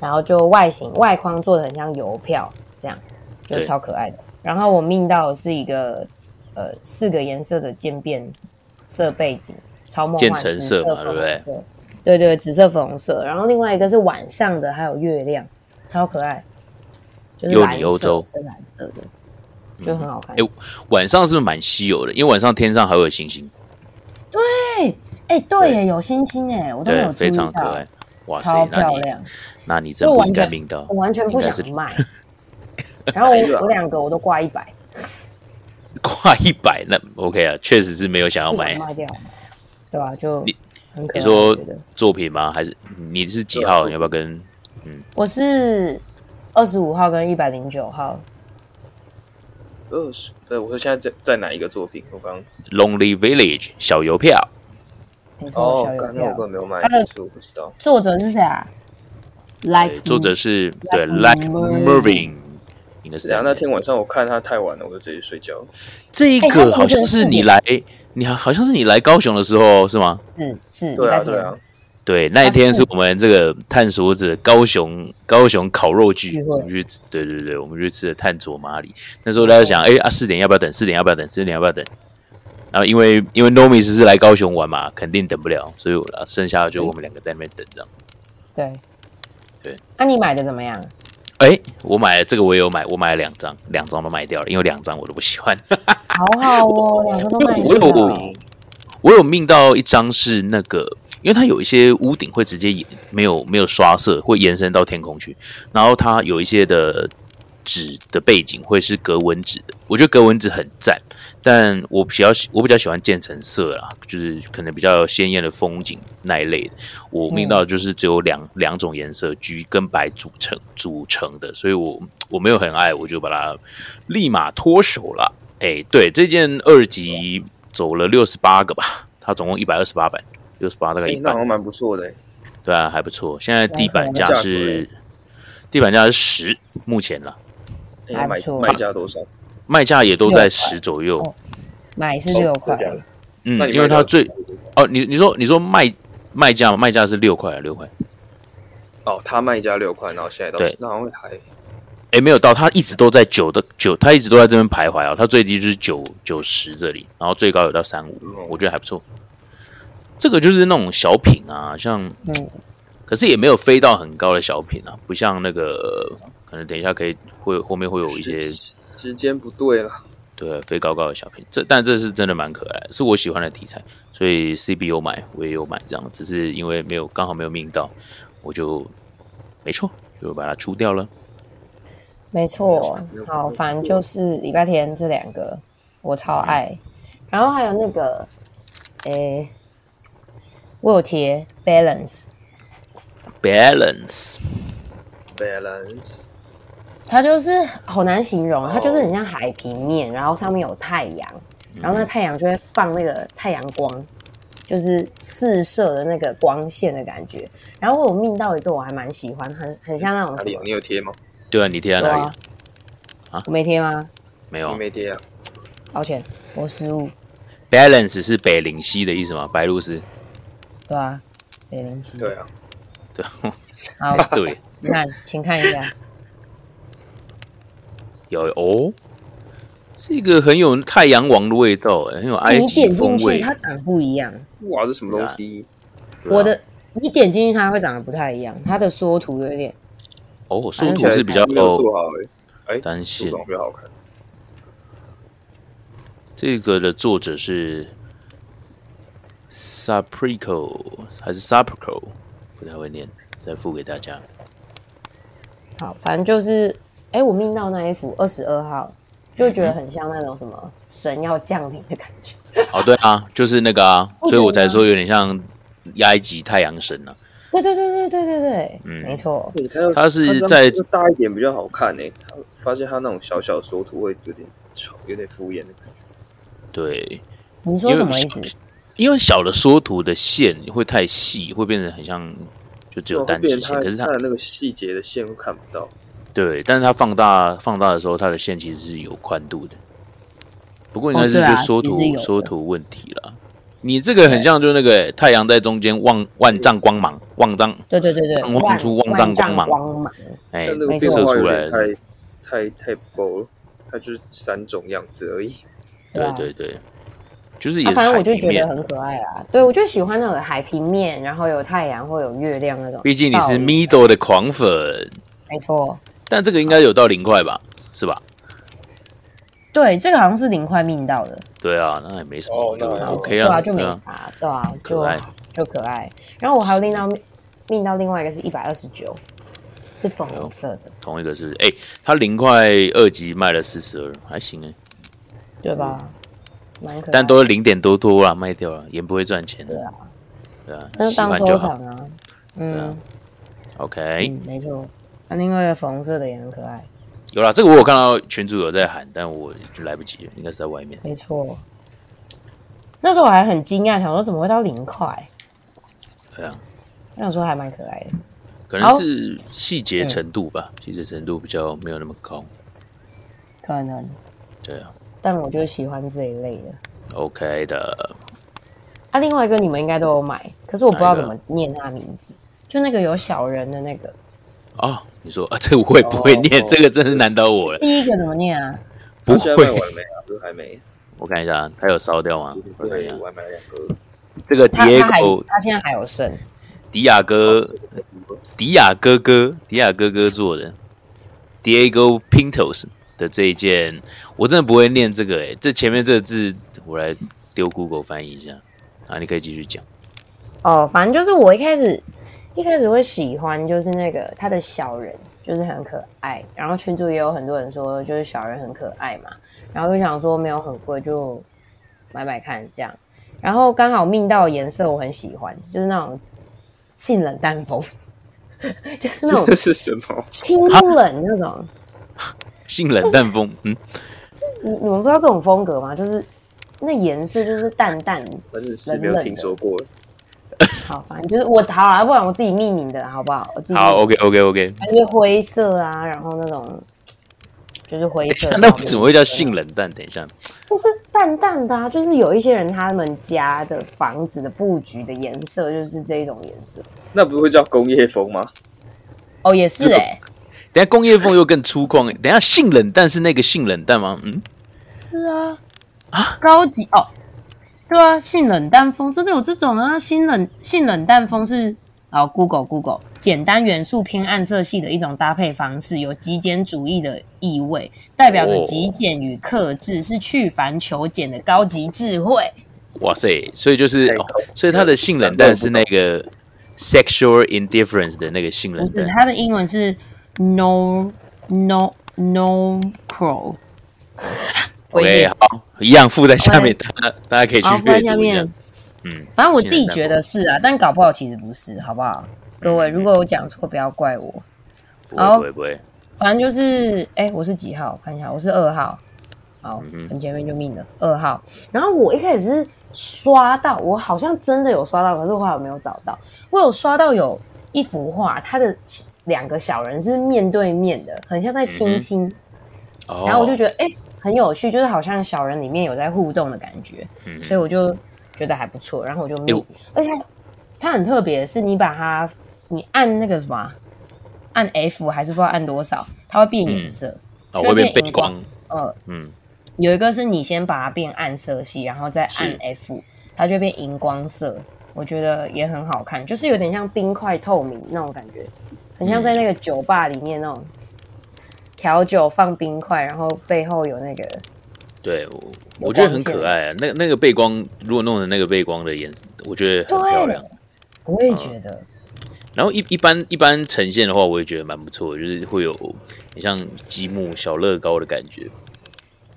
C: 然后就外形外框做的很像邮票，这样就超可爱的。然后我命到的是一个。呃，四个颜色的渐变色背景，超梦幻，
A: 橙色嘛，对不对？
C: 对对，紫色粉红色。然后另外一个是晚上的，还有月亮，超可爱，就是蓝色，深蓝色的，就很好看。哎，
A: 晚上是不是蛮稀有的？因为晚上天上还有星星。
C: 对，哎，对耶，有星星哎，我都没有
A: 非常可爱，哇
C: 塞，超漂亮。
A: 那你真不应该命到，
C: 我完全不想卖。[LAUGHS] 然后我我两个我都挂一百。
A: 挂一百那 OK 啊，确实是没有想要买
C: 卖掉，对吧？就
A: 你你说作品吗？还是你是几号？你要不要跟
C: 嗯？我是二十五号跟一百零九号。
B: 二十对，我说现在在在哪一个作品？我刚
A: Lonely Village 小邮票。
C: 哦，
B: 那我根本没有买，他的我不知道
C: 作者是谁啊？Like
A: 作者是对 Like 应该是。
B: 那天晚上我看他太晚了，我就直接睡觉。
A: 这一个好像是你来，你好好像是你来高雄的时候是吗？
C: 是是，
B: 对啊对啊。
A: 对，那一天是我们这个探索者高雄高雄烤肉聚，我们去对对对，我们去吃的探索马里。那时候大家想，哎啊，四点要不要等？四点要不要等？四点要不要等？然后因为因为 Nomis 是来高雄玩嘛，肯定等不了，所以我剩下的就我们两个在那边等这样。
C: 对
A: 对，
C: 那你买的怎么样？
A: 哎，我买了这个我也有买，我买了两张，两张都卖掉了，因为两张我都不喜欢。
C: 好好哦，[LAUGHS] 两张都卖掉。
A: 我有我有命到一张是那个。因为它有一些屋顶会直接延没有没有刷色，会延伸到天空去。然后它有一些的纸的背景会是格纹纸的，我觉得格纹纸很赞。但我比较喜我比较喜欢渐层色啦，就是可能比较鲜艳的风景那一类的。我命到就是只有两两种颜色，橘跟白组成组成的，所以我我没有很爱，我就把它立马脱手了。哎，对，这件二级走了六十八个吧，它总共一百二十八版。六十八大概一
B: 那好像蛮不错的，
A: 对啊，还不错。现在地板价是地板价是十，目前了。
C: 还不错。
B: 卖价多少？
A: 卖价也都在十左右。
C: 买是六块。
A: 嗯，因为它最哦，你你说你说卖卖价卖价是六块啊，六块。
B: 哦，他卖价六块，然后现在到对，那好像还
A: 哎没有到，他一直都在九的九，他一直都在这边徘徊啊。他最低就是九九十这里，然后最高有到三五，我觉得还不错。这个就是那种小品啊，像，嗯可是也没有飞到很高的小品啊，不像那个，可能等一下可以会后面会有一些
B: 时间不对了，
A: 对，飞高高的小品，这但这是真的蛮可爱，是我喜欢的题材，所以 C B 有买，我也有买，这样只是因为没有刚好没有命到，我就没错，就把它出掉了。
C: 没错，好，反正就是礼拜天这两个我超爱，然后还有那个，诶。我有贴
A: balance，balance，balance，
C: 它就是好难形容，它就是很像海平面，然后上面有太阳，然后那太阳就会放那个太阳光，就是四射的那个光线的感觉。然后我命到一个我还蛮喜欢，很很像那种。
B: 你你有贴吗？
A: 对啊，你贴在哪里？
C: 啊，我没贴吗？
A: 没有，
B: 没贴啊。
C: 抱歉，我失误。
A: balance 是北灵溪的意思吗？白露丝。
C: 对啊，北灵溪。
B: 对啊，
A: 对。
C: 好，[LAUGHS]
A: 对。
C: 你看，请看一下。
A: 有哦，这个很有太阳王的味道，很有埃及风味。
C: 它长不一样。
B: 哇，这什么东西？
C: 我的，你点进去它会长得不太一样，它的缩图有点。
A: 哦，缩图是比较
B: 做好
A: 哎，单线
B: 比较好看。
A: 这个的作者是。Suprico 还是 Suprico，不太会念，再付给大家。
C: 好，反正就是，哎，我命到那一幅二十二号，就觉得很像那种什么神要降临的感觉。
A: 哦，对啊，就是那个啊，[LAUGHS] 所以我才说有点像埃及太阳神呢。
C: 对对对对对对对，嗯，没错。
A: 他是在
B: 大一点比较好看呢。发现他那种小小缩图会有点丑，有点敷衍的感觉。
A: 对，
C: 你说什么意思？
A: 因为小的缩图的线会太细，会变成很像就只有单直线，可是
B: 它的那个细节的线会看不到。
A: 对，但是它放大放大的时候，它的线其实是有宽度的。不过应该是就缩图缩图问题了。你这个很像就那个太阳在中间万万丈光芒，万丈
C: 对对对对，
A: 望出万丈光
C: 芒，
A: 哎，
B: 射
A: 出来
B: 太太太不够了，它就是三种样子而已。
A: 对对对。就是
C: 反正我就觉得很可爱啊，对我就喜欢那个海平面，然后有太阳或有月亮那种。
A: 毕竟你是 Middle 的狂粉，
C: 没错。
A: 但这个应该有到零块吧？是吧？
C: 对，这个好像是零块命到的。
A: 对啊，那也没什么，
B: 就
A: OK
C: 啊，对啊，就没差，对啊，就就可爱。然后我还有另到命到另外一个是一百二十九，是粉红色的。
A: 同一个是，哎，它零块二级卖了四十二，还行哎，
C: 对吧？
A: 但都是零点多多啊，卖掉了也不会赚钱的。
C: 对啊，
A: 对啊，
C: 那就当收藏啊。嗯
A: ，OK，
C: 没错。那另外一个粉红色的也很可爱。
A: 有啦，这个我有看到群主有在喊，但我就来不及了，应该是在外面。
C: 没错。那时候我还很惊讶，想说怎么会到零块？
A: 对啊，
C: 我想说还蛮可爱的。
A: 可能是细节程度吧，细节程度比较没有那么高。
C: 可能。
A: 对啊。
C: 但我就喜欢这一类的。
A: OK 的。
C: 啊，另外一个你们应该都有买，可是我不知道怎么念它名字，就那个有小人的那个。
A: 哦，你说啊，这个我也不会念，这个真是难倒我了。
C: 第一个怎么念啊？
A: 不会。
B: 完没啊？都还没。
A: 我看一下，它有烧掉吗？
B: 我看一下，我还买两个。
A: 这个迪亚哥，
C: 他现在还有剩。
A: 迪亚哥，迪亚哥哥，迪亚哥哥做的，Diego Pintos 的这一件，我真的不会念这个哎，这前面这个字我来丢 Google 翻译一下啊，你可以继续讲。
C: 哦，反正就是我一开始一开始会喜欢，就是那个他的小人，就是很可爱。然后群主也有很多人说，就是小人很可爱嘛。然后就想说没有很贵，就买买看这样。然后刚好命到颜色我很喜欢，就是那种性冷淡风，[LAUGHS] 就是那种
B: 是什么
C: 清冷那种
A: 性冷淡风。[LAUGHS] 嗯，
C: 你你们不知道这种风格吗？就是那颜色就是淡淡 [LAUGHS] 冷冷
B: 听说过。[LAUGHS]
C: 好，反正就是我好啊，不然我自己命名的好不好？
A: 好，OK OK OK。
C: 反正灰色啊，然后那种。就是灰色，[LAUGHS]
A: 那为什么会叫性冷淡？等一下，
C: 就是淡淡的啊，就是有一些人他们家的房子的布局的颜色就是这种颜色，
B: 那不会叫工业风吗？
C: 哦，也是哎，
A: 等下工业风又更粗犷，等下性冷淡是那个性冷淡吗？嗯，
C: 是啊，啊，高级哦，对啊，性冷淡风真的有这种啊，性冷性冷淡风是。啊，Google Google，简单元素偏暗色系的一种搭配方式，有极简主义的意味，代表着极简与克制，是去繁求简的高级智慧。
A: 哇塞，所以就是，所以它的性冷淡是那个 sexual indifference 的那个性冷淡，
C: 不是，它的英文是 no no no pro。[LAUGHS]
A: OK，好，一样附在下面，大家大家可以去阅读一下。
C: 嗯，反正我自己觉得是啊，但搞不好其实不是，好不好？各位，如果我讲错，不要怪我。
A: 不会不会，
C: 反正就是，哎，我是几号？看一下，我是二号。好，很前面就命了二号。然后我一开始是刷到，我好像真的有刷到，可是后来我没有找到。我有刷到有一幅画，它的两个小人是面对面的，很像在亲亲。然后我就觉得，哎，很有趣，就是好像小人里面有在互动的感觉。嗯，所以我就。觉得还不错，然后我就密，而且它很特别，是你把它，你按那个什么，按 F 还是不知道按多少，它会变颜色，
A: 会变背光。
C: 呃，嗯，有一个是你先把它变暗色系，然后再按 F，它就变荧光色。我觉得也很好看，就是有点像冰块透明那种感觉，很像在那个酒吧里面那种调酒放冰块，然后背后有那个。
A: 对，我我觉得很可爱啊。那那个背光，如果弄成那个背光的颜色，我觉得很漂亮。
C: 我也觉得。
A: 然后一一般一般呈现的话，我也觉得蛮不错，就是会有很像积木小乐高的感觉。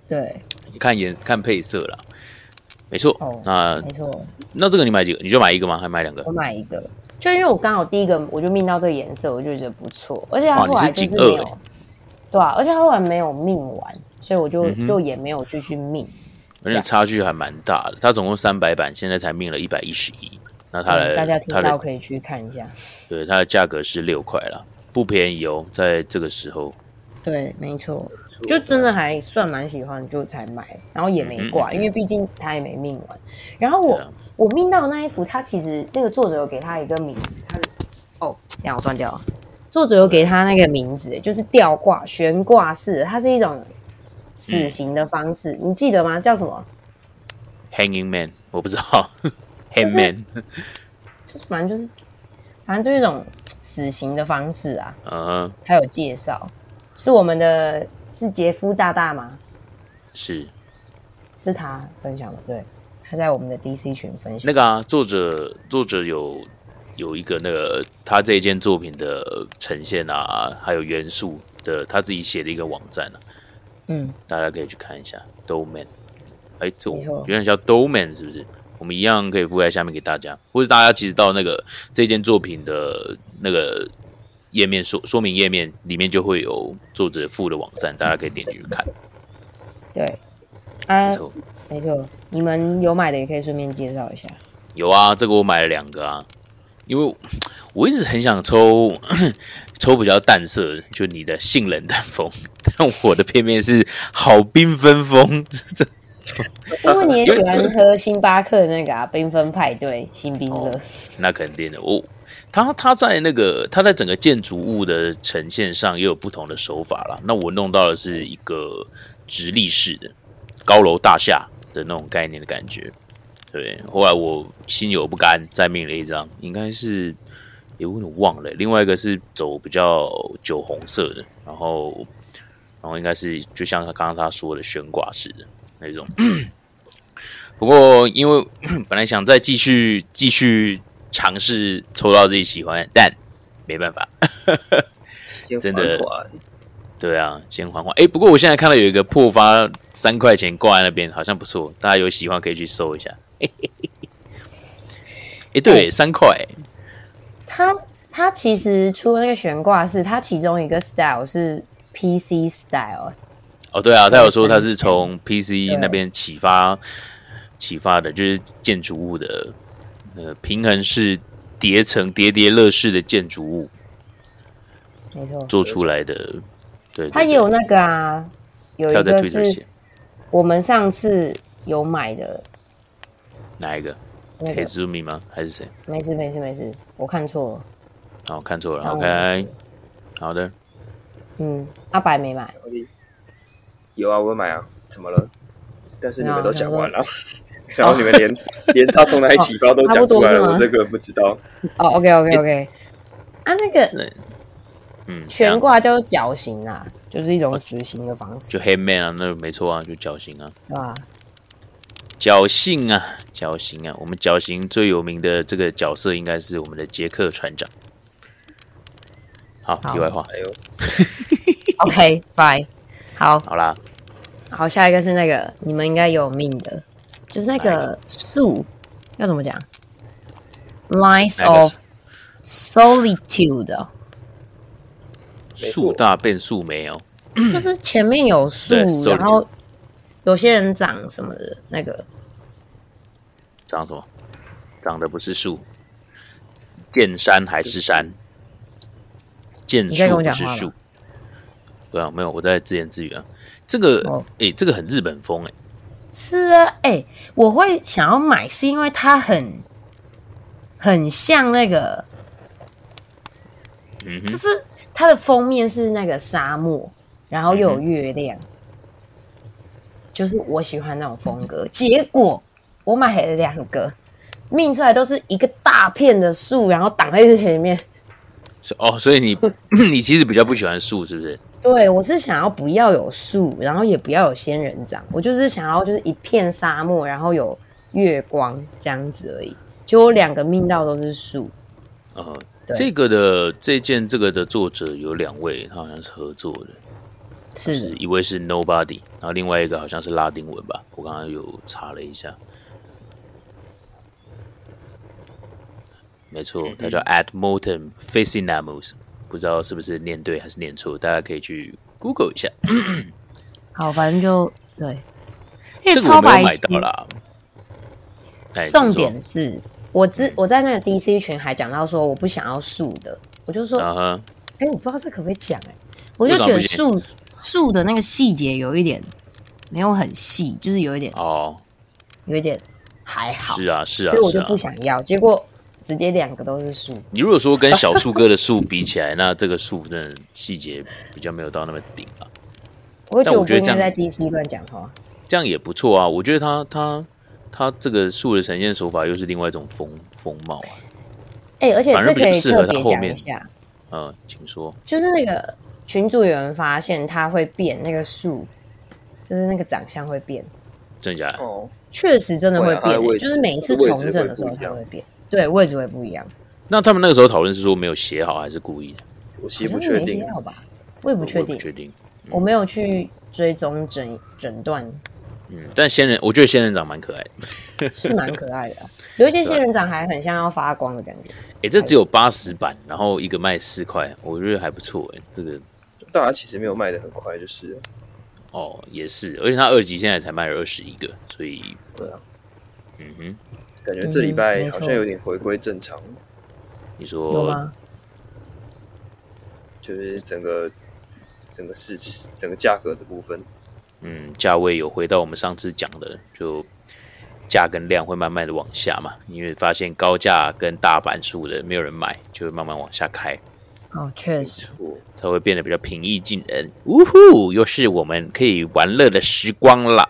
C: 对，
A: 你看颜看配色啦，没错。那
C: 没错。
A: 那这个你买几个？你就买一个吗？还买两个？
C: 我买一个，就因为我刚好第一个我就命到这个颜色，我就觉得不错。而且它后来就是没有，对啊，而且后来没有命完。所以我就就也没有继续命，
A: 而且差距还蛮大的。他总共三百版，现在才命了一百一十一。那他的
C: 大家听到可以去看一下。[LAUGHS]
A: 对，它的价格是六块了，不便宜哦，在这个时候。
C: 对，没错，就真的还算蛮喜欢，就才买，然后也没挂，因为毕竟他也没命完。然后我我命到那一幅，他其实那个作者有给他一个名字，他哦，这样我断掉了。作者有给他那个名字，就是吊挂悬挂式，它是一种。死刑的方式，你记得吗？叫什么
A: ？Hanging Man，我不知道。Hanging Man，[LAUGHS]
C: 就是反正就是，反正就是一种死刑的方式啊。嗯，他有介绍，是我们的是杰夫大大吗？
A: 是，
C: 是他分享的。对，他在我们的 DC 群分享。
A: 那个啊，作者作者有有一个那个他这件作品的呈现啊，还有元素的，他自己写的一个网站啊。嗯，大家可以去看一下 Domain 哎，这原来叫 Domain 是不是？我们一样可以附在下面给大家，或者大家其实到那个这件作品的那个页面说说明页面里面就会有作者附的网站，大家可以点进去看。
C: 对，啊，没错，没错，你们有买的也可以顺便介绍一下。
A: 有啊，这个我买了两个啊，因为我一直很想抽 [CLEARS THROAT] 抽比较淡色，就你的性冷淡风，[LAUGHS] 但我的偏偏是好缤纷风。[LAUGHS] 这
C: 因为你也喜欢喝星巴克那个啊，缤纷派对新冰乐，
A: 那肯定的。我他他在那个他在整个建筑物的呈现上也有不同的手法啦。那我弄到的是一个直立式的高楼大厦的那种概念的感觉。对，后来我心有不甘，再命了一张，应该是也有点忘了。另外一个是走比较酒红色的，然后然后应该是就像他刚刚他说的悬挂式的那种。[CLEARS THROAT] 不过因为 [CLEARS THROAT] 本来想再继续继续尝试抽到自己喜欢，但没办法，真的。对啊，先缓缓。哎，不过我现在看到有一个破发三块钱挂在那边，好像不错，大家有喜欢可以去搜一下。[LAUGHS] 哎，对，三块。
C: 它它其实除了那个悬挂式，它其中一个 style 是 PC style。
A: 哦，对啊，他有说他是从 PC 那边启发启发的，就是建筑物的那个平衡式叠层叠叠乐式的建筑物，
C: 没错，
A: 做出来的。对，
C: 他也有那个啊，有一个是我们上次有买的。
A: 哪一个？铁之米吗？还是谁？
C: 没事没事没事，我看错了。
A: 哦，看错了。OK，好的。
C: 嗯，阿白没买。
B: 有啊，我买啊。怎么了？但是你们都讲完了，然后 [LAUGHS] 你们连 [LAUGHS] 连他从哪里起包都讲出来了，[LAUGHS] 我这个不知道。
C: 哦，OK OK OK。啊，那个，嗯，悬挂叫做绞刑啊，就是一种死刑的方式。
A: 就黑 man 啊，那没错啊，就绞刑啊。
C: 啊。
A: 侥幸啊，侥幸啊！我们侥幸最有名的这个角色应该是我们的杰克船长。好，题外话。哎呦，[LAUGHS]
C: OK，Bye。好，
A: 好啦。
C: 好，下一个是那个你们应该有命的，就是那个树要怎么讲？Lines of Solitude。
A: 树大变树没有，
C: 就是前面有树，然后有些人长什么的那个。
A: 长什么？长的不是树，见山还是山？见树不是树。对啊，没有，我在自言自语啊。这个，哎，这个很日本风，哎。
C: 是啊，哎，我会想要买，是因为它很很像那个，嗯，就是它的封面是那个沙漠，然后又有月亮，就是我喜欢那种风格。结果。我买了两个，命出来都是一个大片的树，然后挡在这前面。
A: 哦，所以你 [LAUGHS] 你其实比较不喜欢树，是不是？
C: 对，我是想要不要有树，然后也不要有仙人掌，我就是想要就是一片沙漠，然后有月光这样子而已。就我两个命到都是树。
A: 呃，这个的这件这个的作者有两位，他好像是合作的，
C: 是
A: 一位是 Nobody，然后另外一个好像是拉丁文吧，我刚刚有查了一下。没错，它叫 Ad Mortem Fascinamus，不知道是不是念对还是念错，大家可以去 Google 一下。[COUGHS]
C: 好，反正就对，
A: 因为超白买到了。
C: 重点是我之我在那个 DC 群还讲到说我不想要树的，我就说，哎，我不知道这可不可以讲哎，我就觉得树树的那个细节有一点没有很细，就是有一点哦，有一点还好，
A: 是啊是啊，
C: 所以我就不想要，结果。直接两个都是树。
A: 你如果说跟小树哥的树比起来，那这个树真的细节比较没有到那么顶啊。
C: 但我觉得这样在 DC 乱讲话，
A: 这样也不错啊。我觉得他他他这个树的呈现手法又是另外一种风风貌啊。
C: 哎，而且这可以特别讲一下。
A: 嗯，请说。
C: 就是那个群主有人发现它会变，那个树就是那个长相会变。
A: 真的假的？
B: 哦，
C: 确实真的会变，就是每一次重整的时候它会变。对，位置会不一样。
A: 那他们那个时候讨论是说没有写好，还是故意的？
B: 我其实不确定，
C: 好吧？我也不确定，
A: 确定。
C: 我没有去追踪诊诊断。
A: 嗯，但仙人，我觉得仙人掌蛮可爱
C: 的，[LAUGHS] 是蛮可爱的。有一些仙人掌还很像要发光的感觉。
A: 哎，这只有八十版，然后一个卖四块，我觉得还不错。哎，这个
B: 大家其实没有卖的很快，就是。
A: 哦，也是，而且它二级现在才卖了二十一个，所以
B: 对啊，嗯哼。感觉这礼拜好像有点回归正常。
A: 你说？
B: 就是整个整个市整个价格的部分，
A: 嗯，价位有回到我们上次讲的，就价跟量会慢慢的往下嘛，因为发现高价跟大板数的没有人买，就会慢慢往下开。
C: 哦，确实，
A: 才会变得比较平易近人。呜呼，又是我们可以玩乐的时光了。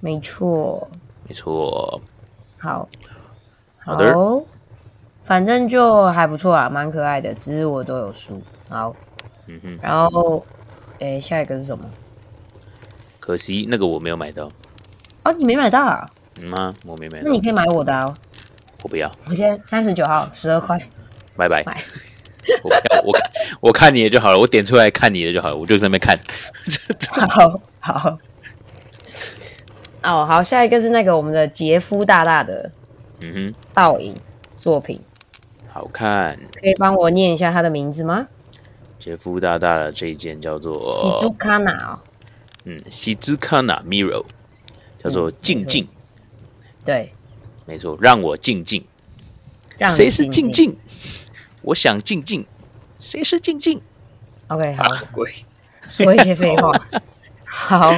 C: 没错，
A: 没错。
C: 好，
A: 好的。
C: 反正就还不错啊，蛮可爱的，只是我都有输。好，嗯哼，然后，哎，下一个是什么？
A: 可惜那个我没有买到。
C: 哦，你没买到啊？
A: 嗯吗？我没买。
C: 那你可以买我的啊。
A: 我不要。
C: 我现在三十九号，十二块。
A: 拜拜。我不要我我看你的就好了，我点出来看你的就好了，我就在那边看。
C: 好 [LAUGHS] 好。哦，好，下一个是那个我们的杰夫大大的，嗯哼，倒影。作品。
A: 好看，
C: 可以帮我念一下他的名字吗？
A: 杰夫大大的这一件叫做
C: 西朱卡纳，
A: 嗯，西朱卡纳 Mirror，叫做静静，
C: 对，
A: 没错，让我静静，谁是静静？我想静静，谁是静静
C: ？OK，好，[LAUGHS] 鬼。说一些废话，[LAUGHS] 好，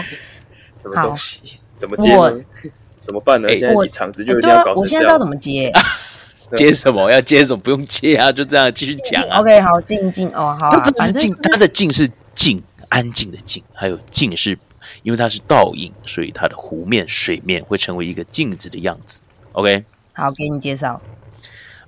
B: 什么东西？怎么接呢？[LAUGHS] 怎么办呢？现在你场子就一定要搞
C: 我现在知道怎么接。[LAUGHS] [LAUGHS]
A: 接什么？要接什么？不用接啊，就这样继续讲啊。
C: OK，好，静静哦，好。
A: 它这是静，它的静是静，安静的静，还有静是因为它是倒影，所以它的湖面、水面会成为一个镜子的样子。OK，
C: 好，给你介绍。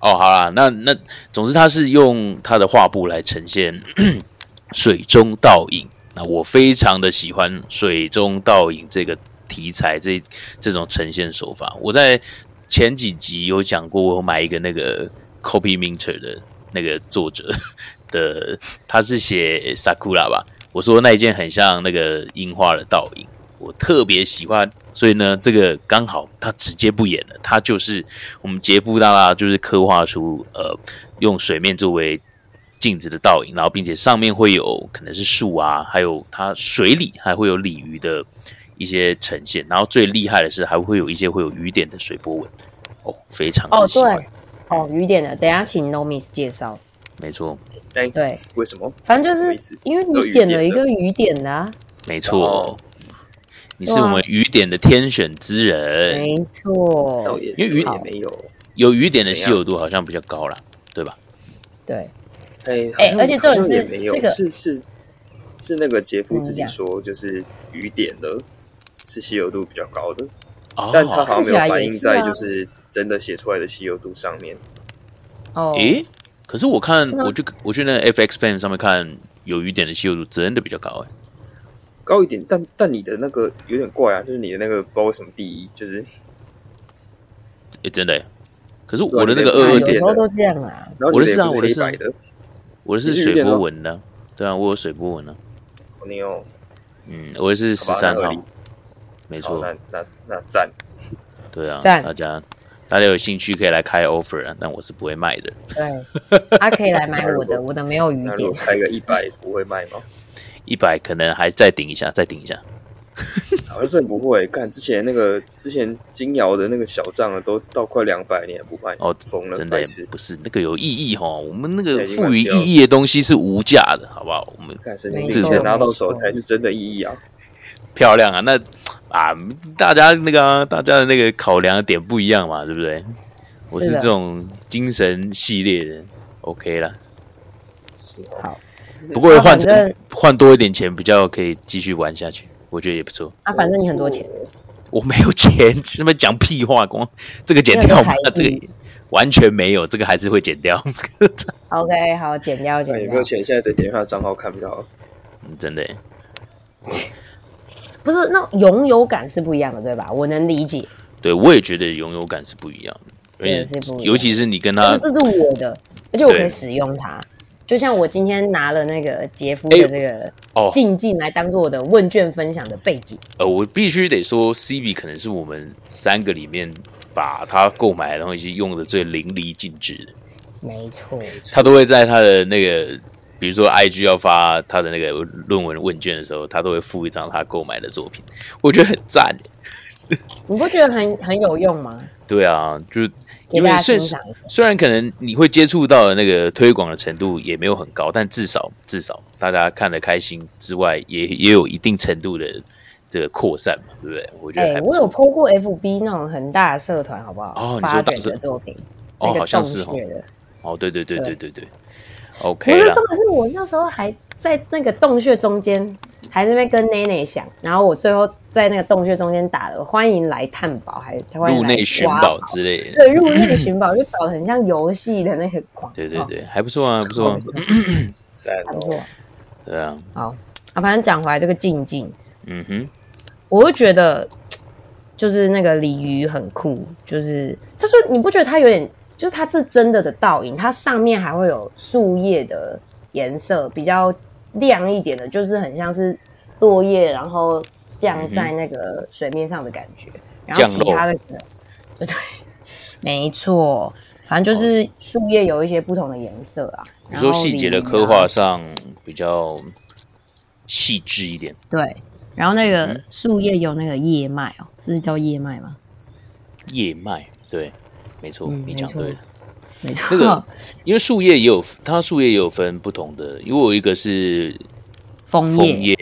A: 哦，好啦，那那总之，他是用他的画布来呈现 [CLEARS THROAT] 水中倒影。那我非常的喜欢水中倒影这个题材，这这种呈现手法。我在。前几集有讲过，我买一个那个 Copy Minter 的那个作者的，他是写 Sakura 吧？我说那一件很像那个樱花的倒影，我特别喜欢，所以呢，这个刚好他直接不演了，他就是我们杰夫大大就是刻画出呃用水面作为镜子的倒影，然后并且上面会有可能是树啊，还有它水里还会有鲤鱼的。一些呈现，然后最厉害的是还会有一些会有雨点的水波纹，哦，非常
C: 哦对，哦雨点的，等下请 No Miss 介绍。
A: 没错，
B: 哎
C: 对，
B: 为什么？
C: 反正就是因为你剪了一个雨点的，
A: 没错，你是我们雨点的天选之人，
C: 没错，
B: 因为雨点没有。
A: 有雨点的稀有度好像比较高了，对吧？
C: 对，
B: 哎哎，
C: 而且重点是
B: 这个是是是那个杰夫自己说，就是雨点的。是稀有度比较高的，但它好像没有反映在就是真的写出来的稀有度上面。
C: 哦，
A: 诶，可是我看，我就我去那 FX Fan 上面看，有雨点的稀有度真的比较高，哎，
B: 高一点。但但你的那个有点怪啊，就是你的那个不知道为什么第一，就是，
A: 哎，真的。可是我的那个二二点
C: 都这样啊，
A: 我的是啊，我
B: 的
A: 是我的是水波纹的，对啊，我有水波纹呢。
B: 你有？
A: 嗯，我的是十三号。没错，
B: 那那那赞，
A: 对啊，大家大家有兴趣可以来开 offer 啊，但我是不会卖的。
C: 对，他可以来买我的，[LAUGHS] 我的没有余点。
B: 开个一百不会卖吗？
A: 一百可能还再顶一下，再顶一下。[LAUGHS]
B: 好像是不会，看之前那个之前金瑶的那个小账啊，都到快两百年不卖
A: 哦，
B: 疯了，
A: 真的不是那个有意义哈，我们那个赋予意义的东西是无价的，好不好？我们
B: 看，自己拿到手才是真的意义啊，
A: 漂亮啊，那。啊，大家那个大家的那个考量的点不一样嘛，对不对？我是这种精神系列的，OK 了。
C: 好，
A: 不过换成换多一点钱，比较可以继续玩下去，我觉得也不错。
C: 啊，反正你很多钱，
A: 我没有钱，什么讲屁话？光这个剪掉吗？这个完全没有，这个还是会剪掉。[LAUGHS]
C: OK，好，剪掉，剪掉。
B: 有没有钱？现在的电话账号看不到。
A: 嗯，真的。
C: 不是，那拥有感是不一样的，对吧？我能理解。
A: 对，我也觉得拥有感是不一样的，而且尤其是你跟他，
C: 这是我的，而且我可以使用它。就像我今天拿了那个杰夫的这个哦静静来当做我的问卷分享的背景。
A: 呃，我必须得说，C B 可能是我们三个里面把他购买的东西用的最淋漓尽致的。
C: 没错，
A: 他都会在他的那个。比如说，IG 要发他的那个论文问卷的时候，他都会附一张他购买的作品，我觉得很赞。[LAUGHS]
C: 你不觉得很很有用吗？
A: 对啊，就因为虽虽然可能你会接触到的那个推广的程度也没有很高，但至少至少大家看得开心之外，也也有一定程度的这个扩散嘛，对不对？我觉得，哎，
C: 我有 PO 过 FB 那种很大的社团，好不好？
A: 哦，你说大
C: 的作品，
A: 哦，好像是
C: 哦，
A: 哦，对对对对对对，OK
C: 不是，真的是我那时候还在那个洞穴中间。还在那边跟内内想，然后我最后在那个洞穴中间打了欢迎来探宝，还
A: 入内寻宝之类的。
C: 对，入内寻宝就搞得很像游戏的那个广
A: 对对对，还不错啊，不错，
C: 还不错。
A: 对啊，
C: 好啊，反正讲回来这个静静，
A: 嗯哼，
C: 我会觉得就是那个鲤鱼很酷，就是他说你不觉得他有点，就是它是真的的倒影，它上面还会有树叶的颜色比较。亮一点的，就是很像是落叶，然后降在那个水面上的感觉。然后其他的，对对，没错，反正就是树叶有一些不同的颜色啊。
A: 你说细节的刻画上比较细致一点。
C: 对，然后那个树叶有那个叶脉哦，这是叫叶脉吗？
A: 叶脉，对，没错，你讲对了。
C: 没错，那个
A: 因为树叶也有，它树叶也有分不同的，因为我一个是
C: 枫叶，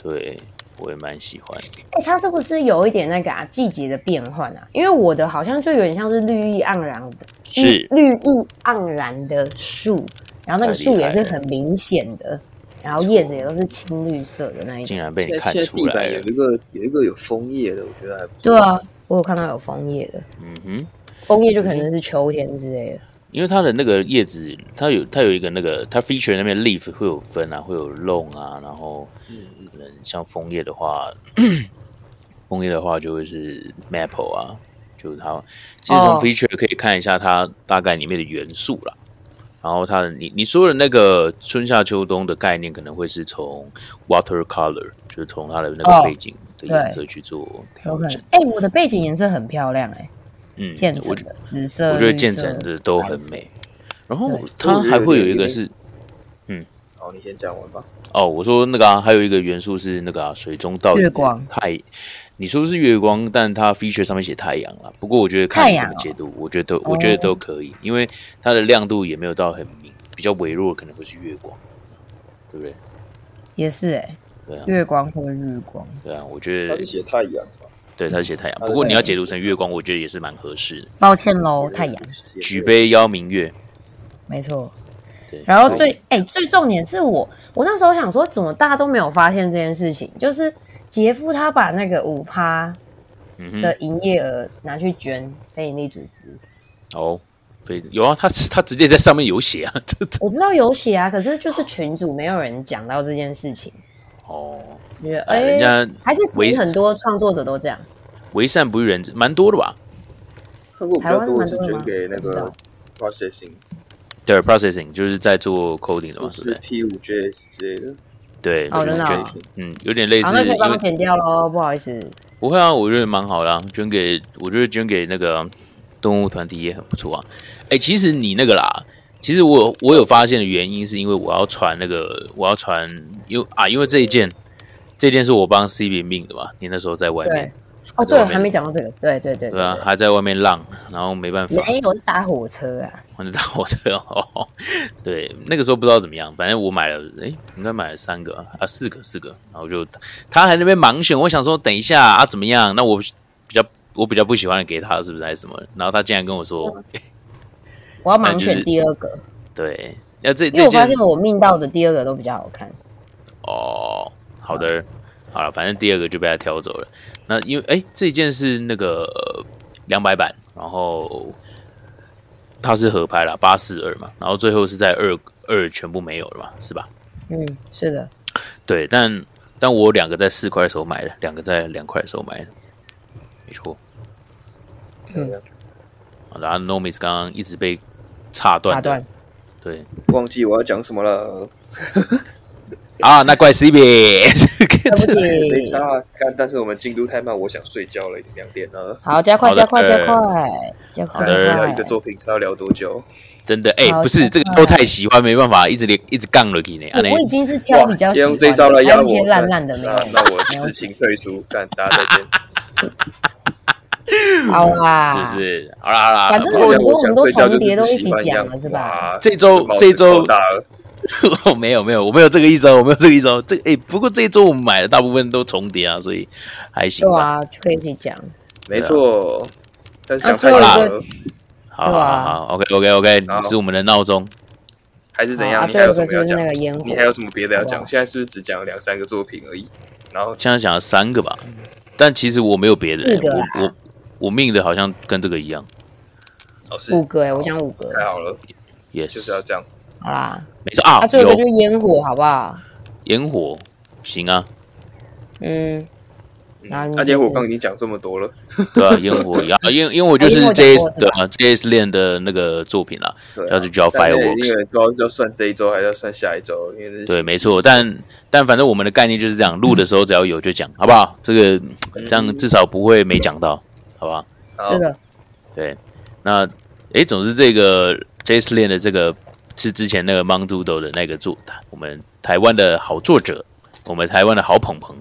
A: 对我也蛮喜欢。
C: 哎，它是不是有一点那个啊季节的变换啊？因为我的好像就有点像是绿意盎然的，
A: 是
C: 绿意盎然的树，然后那个树也是很明显的，然后叶子也都是青绿色的那一种。
A: 竟然被你看出来了，
B: 有一个有一个有枫叶的，我觉得还不错。
C: 对啊，我有看到有枫叶的，
A: 嗯哼。
C: 枫叶就可能是秋天之类的，
A: 因为它的那个叶子，它有它有一个那个，它 feature 那边 leaf 会有分啊，会有 long 啊，然后可能像枫叶的话，[COUGHS] 枫叶的话就会是 maple 啊，就是它其实从 feature 可以看一下它大概里面的元素啦。然后它你你说的那个春夏秋冬的概念，可能会是从 water color，就是从它的那个背景的颜色去做调整。
C: 哎，我的背景颜色很漂亮哎。
A: 嗯，
C: 我觉得紫色，
A: 我觉得建成的都很美。然后它还会有一个是，嗯，
B: 好，你先讲完吧。
A: 哦，我说那个啊还有一个元素是那个啊水中倒
C: 月光
A: 太，你说是月光，但它 feature 上面写太阳了。不过我觉得看你怎么解读，我觉得都我觉得都可以，因为它的亮度也没有到很明，比较微弱，可能会是月光，对不对？
C: 也是哎，对啊，月光或者日光，
A: 对啊，我觉得
B: 它是写太阳。
A: 对，他是写太阳，不过你要解读成月光，我觉得也是蛮合适的。
C: 抱歉喽，太阳。
A: 举杯邀明月，
C: 没错。对，然后最哎，最重点是我，我那时候想说，怎么大家都没有发现这件事情？就是杰夫他把那个五趴的营业额拿去捐非营利组织。
A: 哦，非有啊，他他直接在上面有写啊，[LAUGHS] 这
C: 我知道有写啊，可是就是群主没有人讲到这件事情。
A: 哦。
C: 哎，
A: 人家
C: 还是很多创作者都这样，
A: 为善不欲人知，蛮多的吧？
B: 看过比较多是捐给那个 processing，
A: 对，processing 就是在做 coding 的嘛，
B: 是 P 五 JS 之类的。
A: 对，
C: 哦，真的，
A: 嗯，有点类似。
C: 那可以帮我剪掉喽，不好意思。
A: 不会啊，我觉得蛮好的，捐给我觉得捐给那个动物团体也很不错啊。哎，其实你那个啦，其实我我有发现的原因是因为我要传那个，我要传，因为啊，因为这一件。这件是我帮 C B 命的吧？你那时候在外面
C: 哦，对，还没讲到这个，对对对，
A: 对啊，还在外面浪，然后没办法，
C: 哎，我是搭火车啊，
A: 我是搭火车哦，[LAUGHS] 对，那个时候不知道怎么样，反正我买了，哎，应该买了三个啊，四个，四个，然后就他还那边盲选，我想说等一下啊，怎么样？那我比较我比较不喜欢给他，是不是还是什么？然后他竟然跟我说，
C: 我要盲选第二个，
A: 对，要这，
C: 因为我发现我命到的第二个都比较好看，
A: 哦。好的，好了，反正第二个就被他挑走了。那因为哎，这件是那个两百版，然后它是合拍了八四二嘛，然后最后是在二二全部没有了嘛，是吧？
C: 嗯，是的。
A: 对，但但我两个在四块的时候买的，两个在两块的时候买的，没错。
C: 嗯。
A: 然后 Nomis 刚刚一直被插断，
C: 断。
A: 对，
B: 忘记我要讲什么了。
A: 啊，那怪 C B，[LAUGHS]
B: 没差。看，但是我们进度太慢，我想睡觉了，已经两点了。
C: 好，加快，加快，加快，加快。
B: 的，一个作品是要聊多久？
A: 真的，哎，不是这个都太喜欢，没办法，一直连一直杠了，呢。
C: 我已经是挑比较喜欢
B: 用这招来压我，
C: 烂烂的，
B: 那那我自请退出，干，大家再见。[LAUGHS]
C: 好啦，
A: 是不是？好啦好啦，
C: 反正我们我们都重叠都一起讲了，是吧？
A: 这周这周 [LAUGHS] 没有没有，我没有这个意思哦，我没有这个意思哦。这哎，不过这一周我们买的大部分都重叠啊，所以还行。
C: 对啊，可以一起讲。
B: 没错，但是讲
C: 太
B: 大了。
A: 好好好，OK OK OK，是我们的闹钟。
B: 还是怎样？你还有什么要讲？你还有什么别的要讲？现在是不是只讲了两三个作品而已？然后
A: 现在讲了三个吧，但其实我没有别的。我我我命的好像跟这个一样。
C: 五个哎，我讲五个。
B: 太好了
A: ，Yes，
B: 就是要这样。
C: 好啦，
A: 没错啊。
C: 那最后一个就是烟火，好不好？
A: 烟火，行啊。
C: 嗯。
B: 那烟火刚已经讲这么多了，
A: 对啊，烟火 [LAUGHS] 啊，因因为我就是 J S 对啊，J S 练的那个作品啦，叫做叫 Fireworks，
B: 因为不知道要算这一周还是要算下一周，因为
A: 对，没错，但但反正我们的概念就是这样，录的时候只要有就讲，好不好？[LAUGHS] 这个这样至少不会没讲到，好不好？
C: 是的，
A: 对，那哎，总之这个 J S 练的这个是之前那个 Mon Doodle 的那个作，我们台湾的好作者，我们台湾的好捧捧。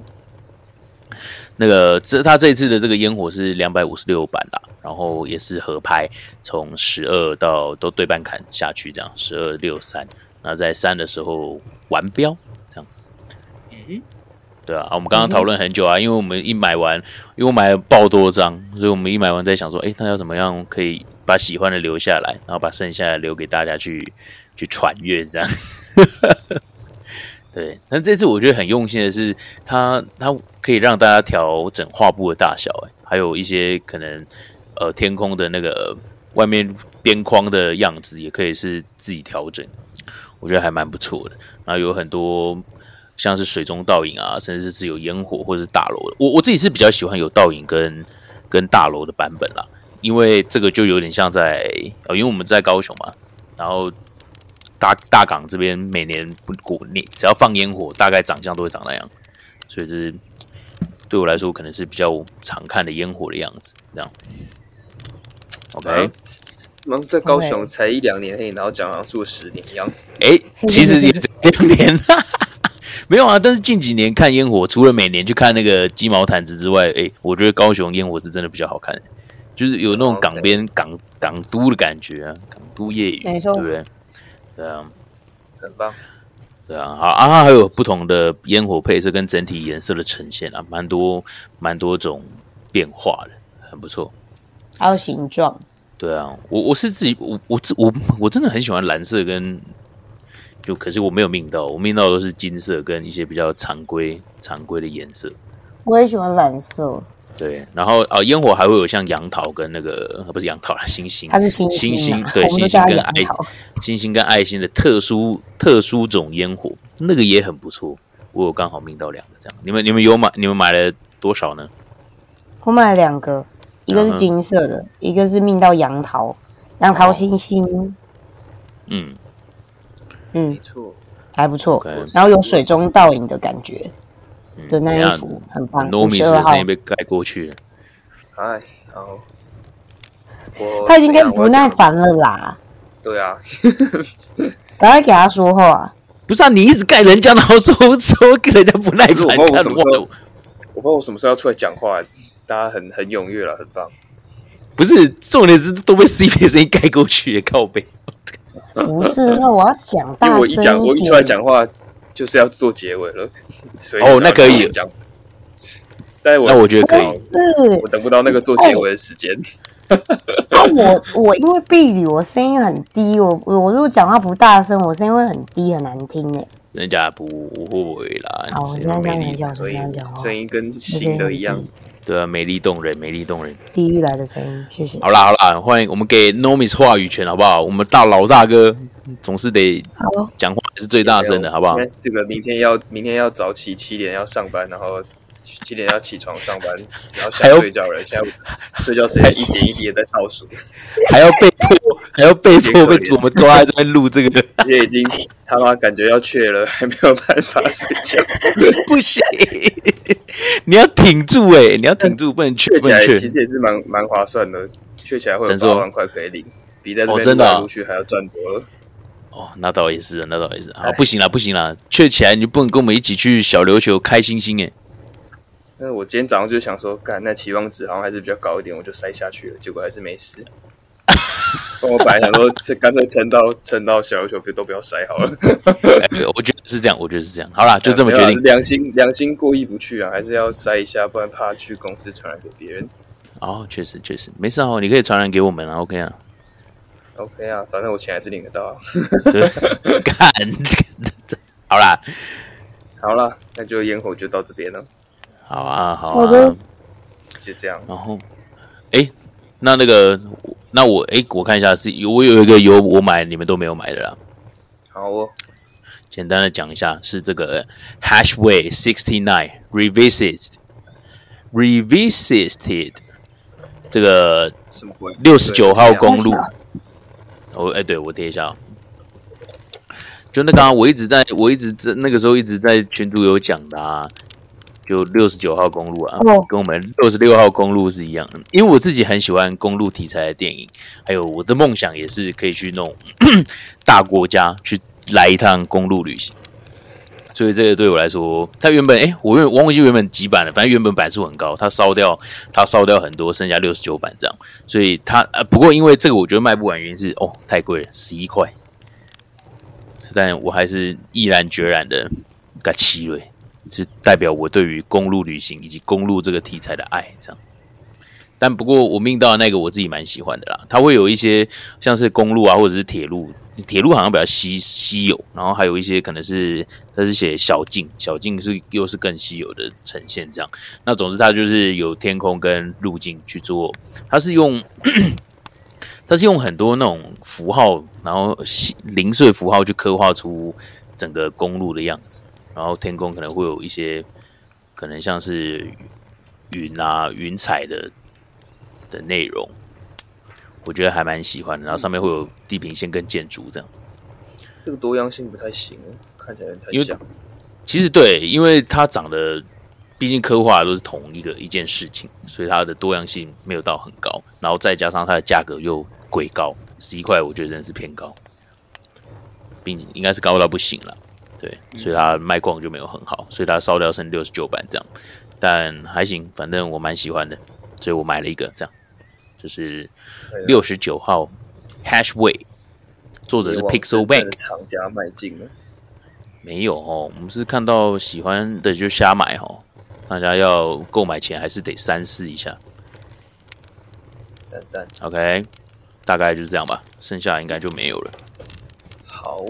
A: 那个这他这次的这个烟火是两百五十六版啦，然后也是合拍，从十二到都对半砍下去，这样十二六三，那在三的时候完标，这样，嗯，对啊，我们刚刚讨论很久啊，因为我们一买完，因为我买了爆多张，所以我们一买完在想说，哎，那要怎么样可以把喜欢的留下来，然后把剩下的留给大家去去传阅，这样。[LAUGHS] 对，但这次我觉得很用心的是，它它可以让大家调整画布的大小，哎，还有一些可能呃天空的那个外面边框的样子，也可以是自己调整，我觉得还蛮不错的。然后有很多像是水中倒影啊，甚至是有烟火或者是大楼的，我我自己是比较喜欢有倒影跟跟大楼的版本啦，因为这个就有点像在呃，因为我们在高雄嘛，然后。大大港这边每年不过年，只要放烟火，大概长相都会长那样，所以这是对我来说可能是比较常看的烟火的样子。这样，OK。
B: 那在高雄才一两年，然后讲好像住了十年一样。
A: 哎，其实也两年，[LAUGHS] 没有啊。但是近几年看烟火，除了每年去看那个鸡毛毯子之外，哎，我觉得高雄烟火是真的比较好看，就是有那种港边港港都的感觉啊，港都夜雨，对不对？对啊，
B: 很棒。
A: 对啊，好啊，还有不同的烟火配色跟整体颜色的呈现啊，蛮多蛮多种变化的，很不错。
C: 还有形状。
A: 对啊，我我是自己，我我我我真的很喜欢蓝色跟，就可是我没有命到，我命到都是金色跟一些比较常规常规的颜色。
C: 我也喜欢蓝色。
A: 对，然后啊，烟火还会有像杨桃跟那个不是杨桃啦，星星，
C: 它是星星，
A: 对，星星跟爱星星跟爱心的特殊特殊种烟火，那个也很不错。我有刚好命到两个这样，你们你们有买？你们买了多少呢？
C: 我买了两个，一个是金色的，一个是命到杨桃，杨桃星星。
A: 嗯
C: 嗯，
B: 没错，
C: 还不错，然后有水中倒影的感觉。的那一幅很棒，糯米的声音
A: 被盖过去了。
B: 哎，好，
C: 他已经跟不耐烦了啦。
B: 对啊，[LAUGHS]
C: 赶快给他说话。
A: 不是啊，你一直盖人家，然后说说给人家不耐烦。
B: 我什么时候？我不知道我什么时候要出来讲话。大家很很踊跃了，很棒。
A: 不是重点是都被 C P 的声音盖过去，靠背。
C: 不是，那我要讲大声
B: 我一讲，我一出来讲话。就是要做结尾了，所以
A: 哦，那可以
B: 讲。但是，我
A: 那我觉得可以，
B: 我等不到那个做结尾的时间。
C: 啊，我 [LAUGHS] 我因为避雨，我声音很低，我我如果讲话不大声，我声音会很低，很难听诶。
A: 人家不会啦，
C: 好，我现在讲讲，所以
B: 声音跟新的一样。
A: 对啊，美丽动人，美丽动人。
C: 地狱来的声音，谢谢。
A: 好啦好啦，欢迎我们给 Nomis 话语权，好不好？我们大老大哥总是得讲话是最大声的，好不好？
B: 这个明天要明天要早起七点要上班，然后。七点要起床上班，然后想睡觉了。现在睡觉时间一点一滴的在倒数，
A: 还要被迫，[LAUGHS] 还要被迫被我们抓在这边录这个，
B: 也已经他妈感觉要缺了，[LAUGHS] 还没有办法睡觉，[LAUGHS]
A: 不行，你要挺住哎，你要挺住，不能缺，
B: 起来其实也是蛮蛮划算的，缺起来会有八万块可以领，比在这边陆续还要赚多了。
A: 哦，那倒也是，那倒也是，啊，不行了，不行了，缺起来你就不能跟我们一起去小琉球开心心哎。
B: 那我今天早上就想说，干那期望值好像还是比较高一点，我就塞下去了，结果还是没事。[LAUGHS] 我本来想说，这干脆撑到撑到小琉球别都不要塞好了。
A: 我觉得是这样，我觉得是这样。好啦，就这么决定。
B: 良心良心过意不去啊，还是要塞一下，不然怕去公司传染给别人。
A: 哦，确实确实，没事哦，你可以传染给我们啊，OK 啊
B: ，OK 啊，反正我钱还是领得到。[LAUGHS]
A: 干，[LAUGHS] 好啦，
B: 好了，那就烟火就到这边了。
A: 好啊，好啊，
B: 就这样。
A: 然后，哎，那那个。那我哎，我看一下，是我有一个有我买，你们都没有买的啦。
B: 好哦，
A: 简单的讲一下，是这个 Hashway Sixty Nine Revisited Revisited 这个六十九号公路。我哎，对我贴一下，就那刚刚我一直在我一直在那个时候一直在群主有讲的啊。就六十九号公路啊，跟我们六十六号公路是一样的。因为我自己很喜欢公路题材的电影，还有我的梦想也是可以去那种 [CLEARS THROAT] 大国家去来一趟公路旅行。所以这个对我来说，它原本哎，我原忘记原本几版了，反正原本版数很高，它烧掉，它烧掉很多，剩下六十九版这样。所以它呃，不过因为这个我觉得卖不完，原因是哦太贵了，十一块。但我还是毅然决然的改七瑞。是代表我对于公路旅行以及公路这个题材的爱，这样。但不过我命到的那个我自己蛮喜欢的啦，它会有一些像是公路啊，或者是铁路，铁路好像比较稀稀有，然后还有一些可能是它是写小径，小径是又是更稀有的呈现这样。那总之它就是有天空跟路径去做，它是用 [COUGHS] 它是用很多那种符号，然后零碎符号去刻画出整个公路的样子。然后天空可能会有一些，可能像是云啊、云彩的的内容，我觉得还蛮喜欢的。然后上面会有地平线跟建筑这样，
B: 这个多样性不太行，看起来太像。
A: 其实对，因为它长得毕竟刻画都是同一个一件事情，所以它的多样性没有到很高。然后再加上它的价格又贵高，十一块我觉得真的是偏高，并应该是高到不行了。对，所以它卖光就没有很好，所以它烧掉剩六十九版这样，但还行，反正我蛮喜欢的，所以我买了一个这样，就是六十九号 Hashway，作者是 Pixel Bank，
B: 厂家卖进了，
A: 没有哦，我们是看到喜欢的就瞎买哦，大家要购买前还是得三思一下，
B: 赞赞
A: ，OK，大概就是这样吧，剩下应该就没有了，
B: 好。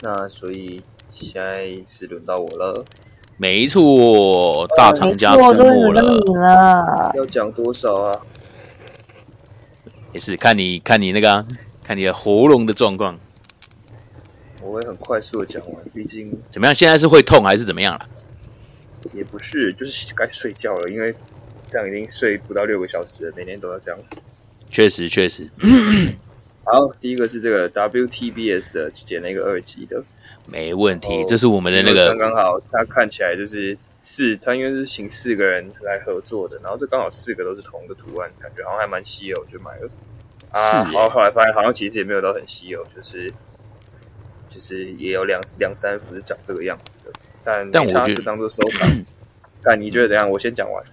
B: 那所以现在是轮到我了，
A: 没错，大厂家出没
C: 了，
B: 要讲多少啊？
A: 也是看你看你那个，看你的喉咙的状况。
B: 我会很快速的讲完，毕竟
A: 怎么样？现在是会痛还是怎么样了？
B: 也不是，就是该睡觉了，因为这样已经睡不到六个小时了，每天都要这样。
A: 确实，确实。
B: 好，第一个是这个 WTBS 的，剪了一个二级的，
A: 没问题。这是我们的那个
B: 刚刚好，它看起来就是四，它因为是请四个人来合作的，然后这刚好四个都是同一个图案，感觉好像还蛮稀有，就买了。啊，然后后来发现好像其实也没有到很稀有，就是就是也有两两三幅是长这个样子的，但
A: 但我觉
B: 得当做收藏。[CLEARS THROAT] 但你觉得怎样？我先讲完。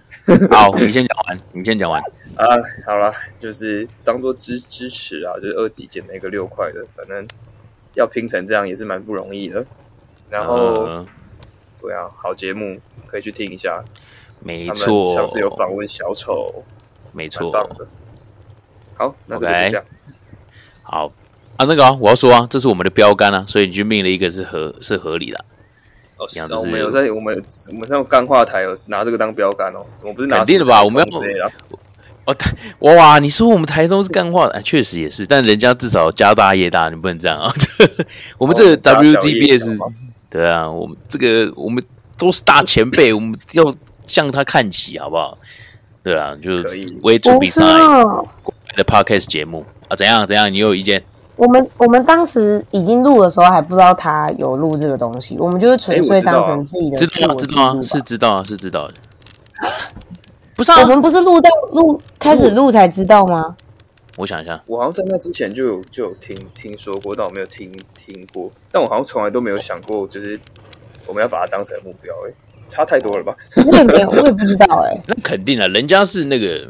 A: 好，你先讲完，[LAUGHS] 你先讲完。
B: 啊，好了，就是当做支支持啊，就是二级减了一个六块的，反正要拼成这样也是蛮不容易的。然后，对啊，好节目可以去听一下。
A: 没错，
B: 上次有访问小丑，
A: 没错，
B: 好，那就这样。
A: 好啊，那个我要说啊，这是我们的标杆啊，所以你就命了一个是合是合理的。
B: 哦是，我们有在我们我们像钢化台有拿这个当标杆哦，怎么不是
A: 肯定的吧？我们要。哦，台哇！你说我们台东是干话的，确实也是，但人家至少家大业大，你不能这样啊！[LAUGHS] 我们这个 WGBS，对啊，我们这个我们都是大前辈，我们要向他看齐，好不好？对啊，就是为主比赛的 Podcast 节目啊，怎样怎样？你有意见？
C: 我们我们当时已经录的时候还不知道他有录这个东西，我们就是纯粹当成自己的，
A: 知道知道啊，是知道啊，是知道的。[LAUGHS] 不是，
C: 我们不是录到录开始录才知道吗？
A: 我想一下，
B: 我好像在那之前就有就有听听说过，但我没有听听过。但我好像从来都没有想过，就是我们要把它当成目标。哎，差太多了吧？
C: 我也没有，我也不知道哎。[LAUGHS]
A: 那肯定了，人家是那个，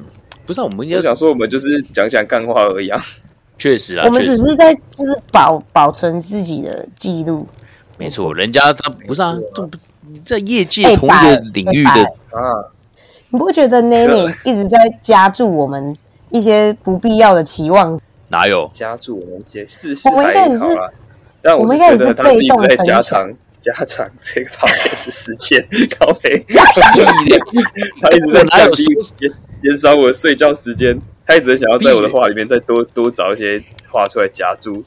A: 不是我们应该
B: 想说，我们就是讲讲干话而已啊。
A: 确实啊，
C: 我们只是在就是保保存自己的记录。
A: 没错，人家他不是啊，这不在业界同一个领域的啊。
C: 你不会觉得 Nanny [LAUGHS] 一直在加注我们一些不必要的期望？
A: 哪有
B: 加注我们一些事实还好啦。但我们觉得他是一直在加长加长这个 podcast 时间，[LAUGHS] 高飞，[LAUGHS] 他一直在降低减减少我的睡觉时间，他一直想要在我的话里面再多多找一些话出来夹住。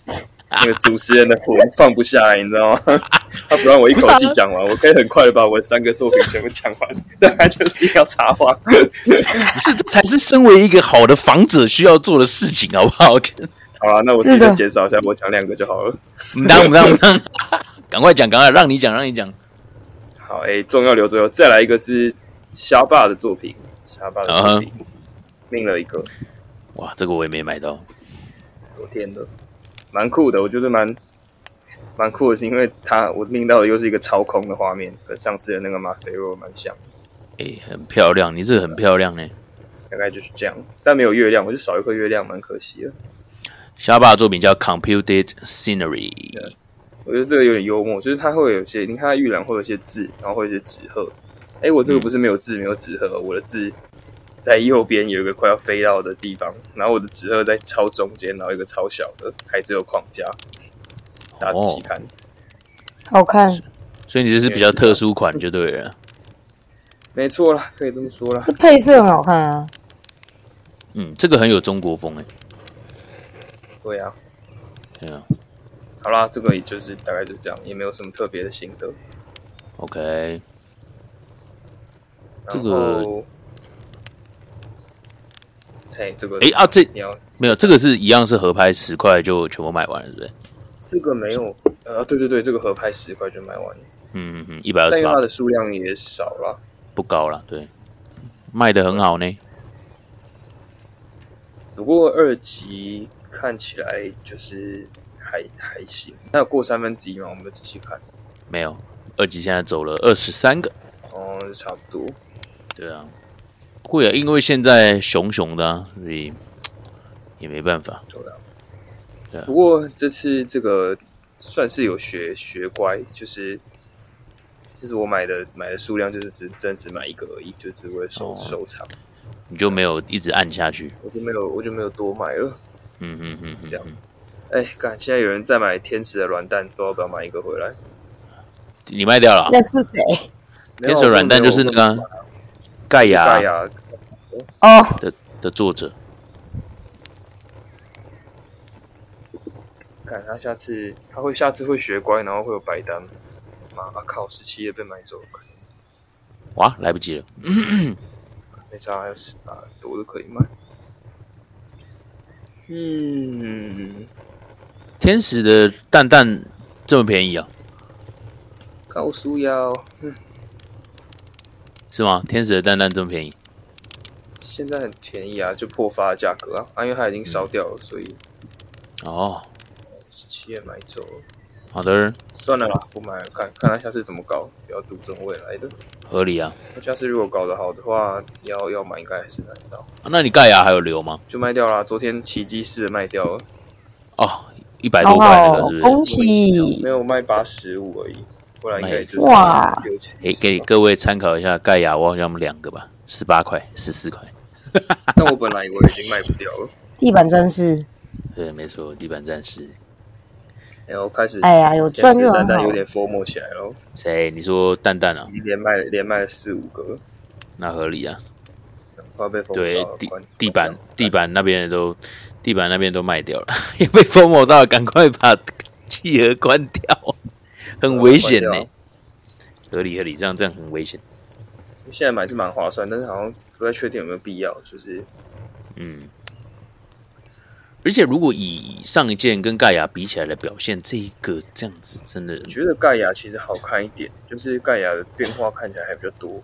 B: 那个主持人的魂放不下来，你知道吗？他不让我一口气讲完，我可以很快的把我的三个作品全部讲完，但他就是要插话。不
A: 是，这才是身为一个好的访者需要做的事情，好不好？[LAUGHS]
B: 好了，那我自己减少一下，我讲两个就好了。
A: 不当不当不当，[LAUGHS] 赶快讲，赶快让你讲，让你讲。
B: 好，哎，重要留最后，再来一个是虾爸的作品，虾爸的作品，命了一个。
A: 哇，这个我也没买到，
B: 我天的。蛮酷的，我觉得蛮蛮酷的，是因为它我命到的又是一个超空的画面，跟上次的那个马塞罗蛮像。
A: 哎，很漂亮，你这个很漂亮呢。
B: 大概就是这样，但没有月亮，我就少一颗月亮，蛮可惜的。
A: 下巴的作品叫 Computed Scenery，
B: 我觉得这个有点幽默，就是它会有些，你看它预览会有一些字，然后会有些纸鹤。哎，我这个不是没有字，没有纸鹤，我的字。在右边有一个快要飞到的地方，然后我的纸鹤在超中间，然后一个超小的，还只有框架。大家仔细看，
C: 好看。
A: 所以你这是比较特殊款，就对了。
B: 没错了，可以这么说了。
C: 这配色很好看啊。
A: 嗯，这个很有中国风哎。
B: 对啊。
A: 对啊。
B: 好啦，这个也就是大概就这样，也没有什么特别的心得。
A: OK。这个。
B: 哎，这个
A: 哎啊，这你要没有这个是一样是合拍十块就全部买完了，对不对？
B: 这个没有，呃，对对对，这个合拍十块就卖完了。
A: 嗯嗯嗯，一百二十八，
B: 但它的数量也少了，
A: 不高了，对，卖的很好呢。
B: 不过二级看起来就是还还行，那有过三分之一吗？我们仔细看，
A: 没有，二级现在走了二十三个，
B: 哦，差不多，
A: 对啊。会啊，因为现在熊熊的，所以也没办法。
B: 对啊，不过这次这个算是有学学乖，就是就是我买的买的数量就是只真只买一个而已，就只为收收藏。
A: 你就没有一直按下去？
B: 我就没有，我就没有多买了。
A: 嗯嗯嗯，
B: 这样。哎，看现在有人在买天使的软蛋，不知道要不要买一个回来？
A: 你卖掉了？
C: 那是谁？
A: 天使软蛋就是那个。盖亚，
B: 盖亚，
C: 哦
A: 的的作者，
B: 看他下次他会下次会学乖，然后会有白单。妈靠，十七页被买走了，
A: 哇，来不及了，[CLEARS THROAT]
B: 没差，还有十八，多都可以卖。嗯，
A: 天使的蛋蛋这么便宜啊？
B: 高速要，嗯。
A: 是吗？天使的蛋蛋这么便宜？
B: 现在很便宜啊，就破发的价格啊！啊，因为它已经烧掉了，所以
A: 哦，
B: 十七也买走了。
A: 好的，
B: 算了啦，不买了。看看他下次怎么搞，不要赌中未来的。
A: 合理啊。
B: 下次如果搞得好的话，要要买应该还是买得到。
A: 那你盖亚还有留吗？
B: 就卖掉了，昨天奇迹式的卖掉了。
A: 哦，一百多块那个是不是？
C: 恭喜！
B: 没有卖八十五而已。不然应该就是
C: 哇！
A: 给给各位参考一下，盖亚我好像两个吧，十八块，十四块。[LAUGHS]
B: 但我本来我已经卖不掉了。
C: 地板战士，
A: 对，没错，地板战士。
B: 然后开始，
C: 哎呀，有赚就
B: 蛋蛋有点 form 起来了。
A: 谁？你说蛋蛋啊？
B: 连卖连卖了四五个，
A: 那合理啊。
B: 快被
A: 对地地板地板那边都地板那边都卖掉了，[LAUGHS] 也被 form 到，赶快把气盒关掉。[LAUGHS] 很危险呢，合理合理，这样这样很危险。
B: 现在买是蛮划算，但是好像不太确定有没有必要，就是
A: 嗯。而且如果以上一件跟盖亚比起来的表现，这一个这样子真的，
B: 觉得盖亚其实好看一点，就是盖亚的变化看起来还比较多。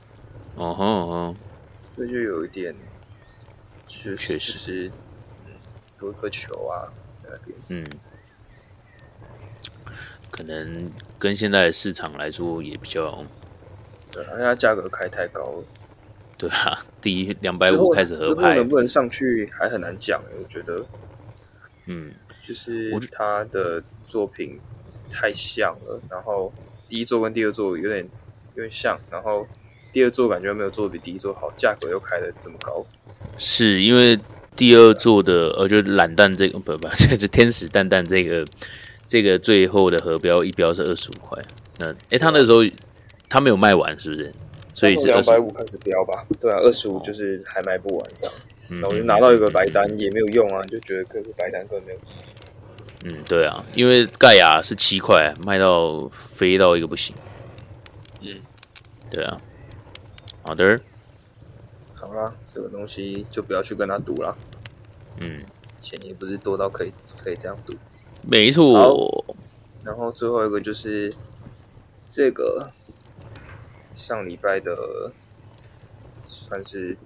A: 哦吼哦，
B: 这就有一点，确
A: 确
B: 实是多一颗球啊那边，
A: 嗯。可能跟现在的市场来说也比较
B: 对，因为它价格开太高了。
A: 对啊，第一两百五开始合拍，
B: 能不能上去还很难讲我觉得，
A: 嗯，
B: 就是他的作品太像了，然后第一座跟第二座有点有点像，然后第二座感觉没有做比第一座好，价格又开的这么高。
A: 是因为第二座的，呃，就懒蛋这个不不，就是天使蛋蛋这个这个最后的核标一标是二十五块，那哎，他那时候他没有卖完，是不是？所以是
B: 两百五开始标吧，对啊，二十五就是还卖不完这样。然后我就拿到一个白单也没有用啊，就觉得这个白单根本没有。
A: 嗯，对啊，因为盖亚是七块，卖到飞到一个不行。嗯，对啊。好的，
B: 好啦，这个东西就不要去跟他赌了。
A: 嗯，
B: 钱也不是多到可以可以这样赌。
A: 没错。
B: 然后最后一个就是这个。上礼拜的算是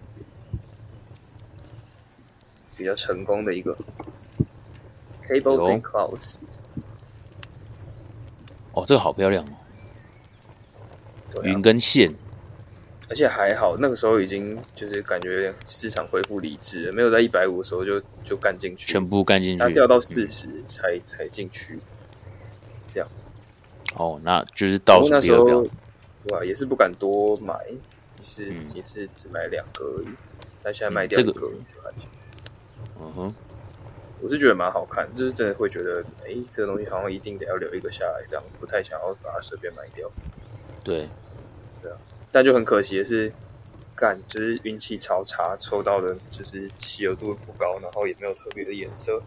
B: 比较成功的一个 Cables and Clouds。
A: 哦，这个好漂亮哦！云跟线，
B: 而且还好，那个时候已经就是感觉市场恢复理智了，没有在一百五的时候就就干进去，
A: 全部干进去，它
B: 掉到四十才才进去，这样。
A: 哦，那就是到
B: 那时候。对啊，也是不敢多买，也是也是只买两个而已。但现在卖掉一个就还行。
A: 嗯哼，
B: 我是觉得蛮好看，就是真的会觉得，哎，这个东西好像一定得要留一个下来，这样不太想要把它随便卖掉。
A: 对，
B: 对啊，但就很可惜的是，干就是运气超差，抽到的就是稀有度不高，然后也没有特别的颜色，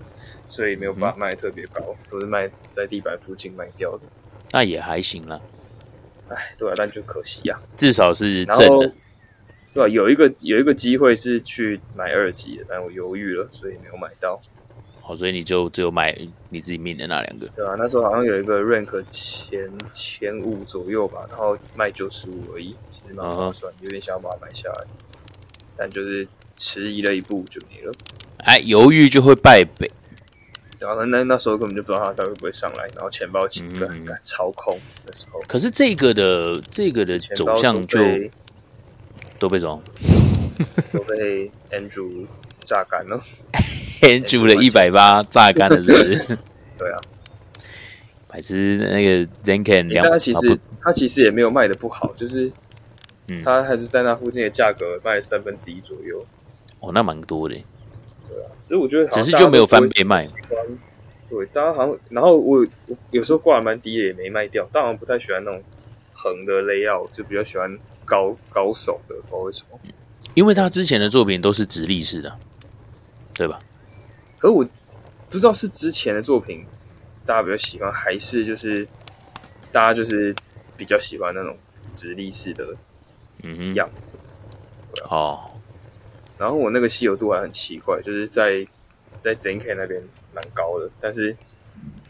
B: 所以没有把卖特别高，都是卖在地板附近卖掉的。
A: 那也还行啦。
B: 哎，对啊，但就可惜呀。
A: 至少是正的，
B: 对啊，有一个有一个机会是去买二级的，但我犹豫了，所以没有买到。
A: 好，所以你就只有买你自己命的那两个。
B: 对啊，那时候好像有一个 rank 前前五左右吧，然后卖九十五而已，其实蛮划算，有点想要把它买下来，但就是迟疑了一步就没了。
A: 哎，犹豫就会败北。
B: 然后那那时候根本就不知道他到底会不会上来，然后钱包起个敢操控的时候。
A: 可是这个的这个的走向就都被什么？
B: 都被 Andrew 榨干了。[LAUGHS]
A: Andrew 的一百八榨干了，是不是？[LAUGHS]
B: 对啊。
A: 百只那个 Zenken 两，
B: 他其实他其实也没有卖的不好，就是他还是在那附近的价格卖三分之一左右。
A: 哦，那蛮多的。
B: 对啊，只是我觉得，
A: 只是就没有翻倍卖。
B: 对，大家好像，然后我我有时候挂的蛮低的也没卖掉。当然不太喜欢那种横的 layout，就比较喜欢高高手的，不知道为什么。
A: 因为他之前的作品都是直立式的，对吧？
B: 可我不知道是之前的作品大家比较喜欢，还是就是大家就是比较喜欢那种直立式的嗯样子。
A: 哦。
B: 然后我那个稀有度还很奇怪，就是在在 ZK 那边蛮高的，但是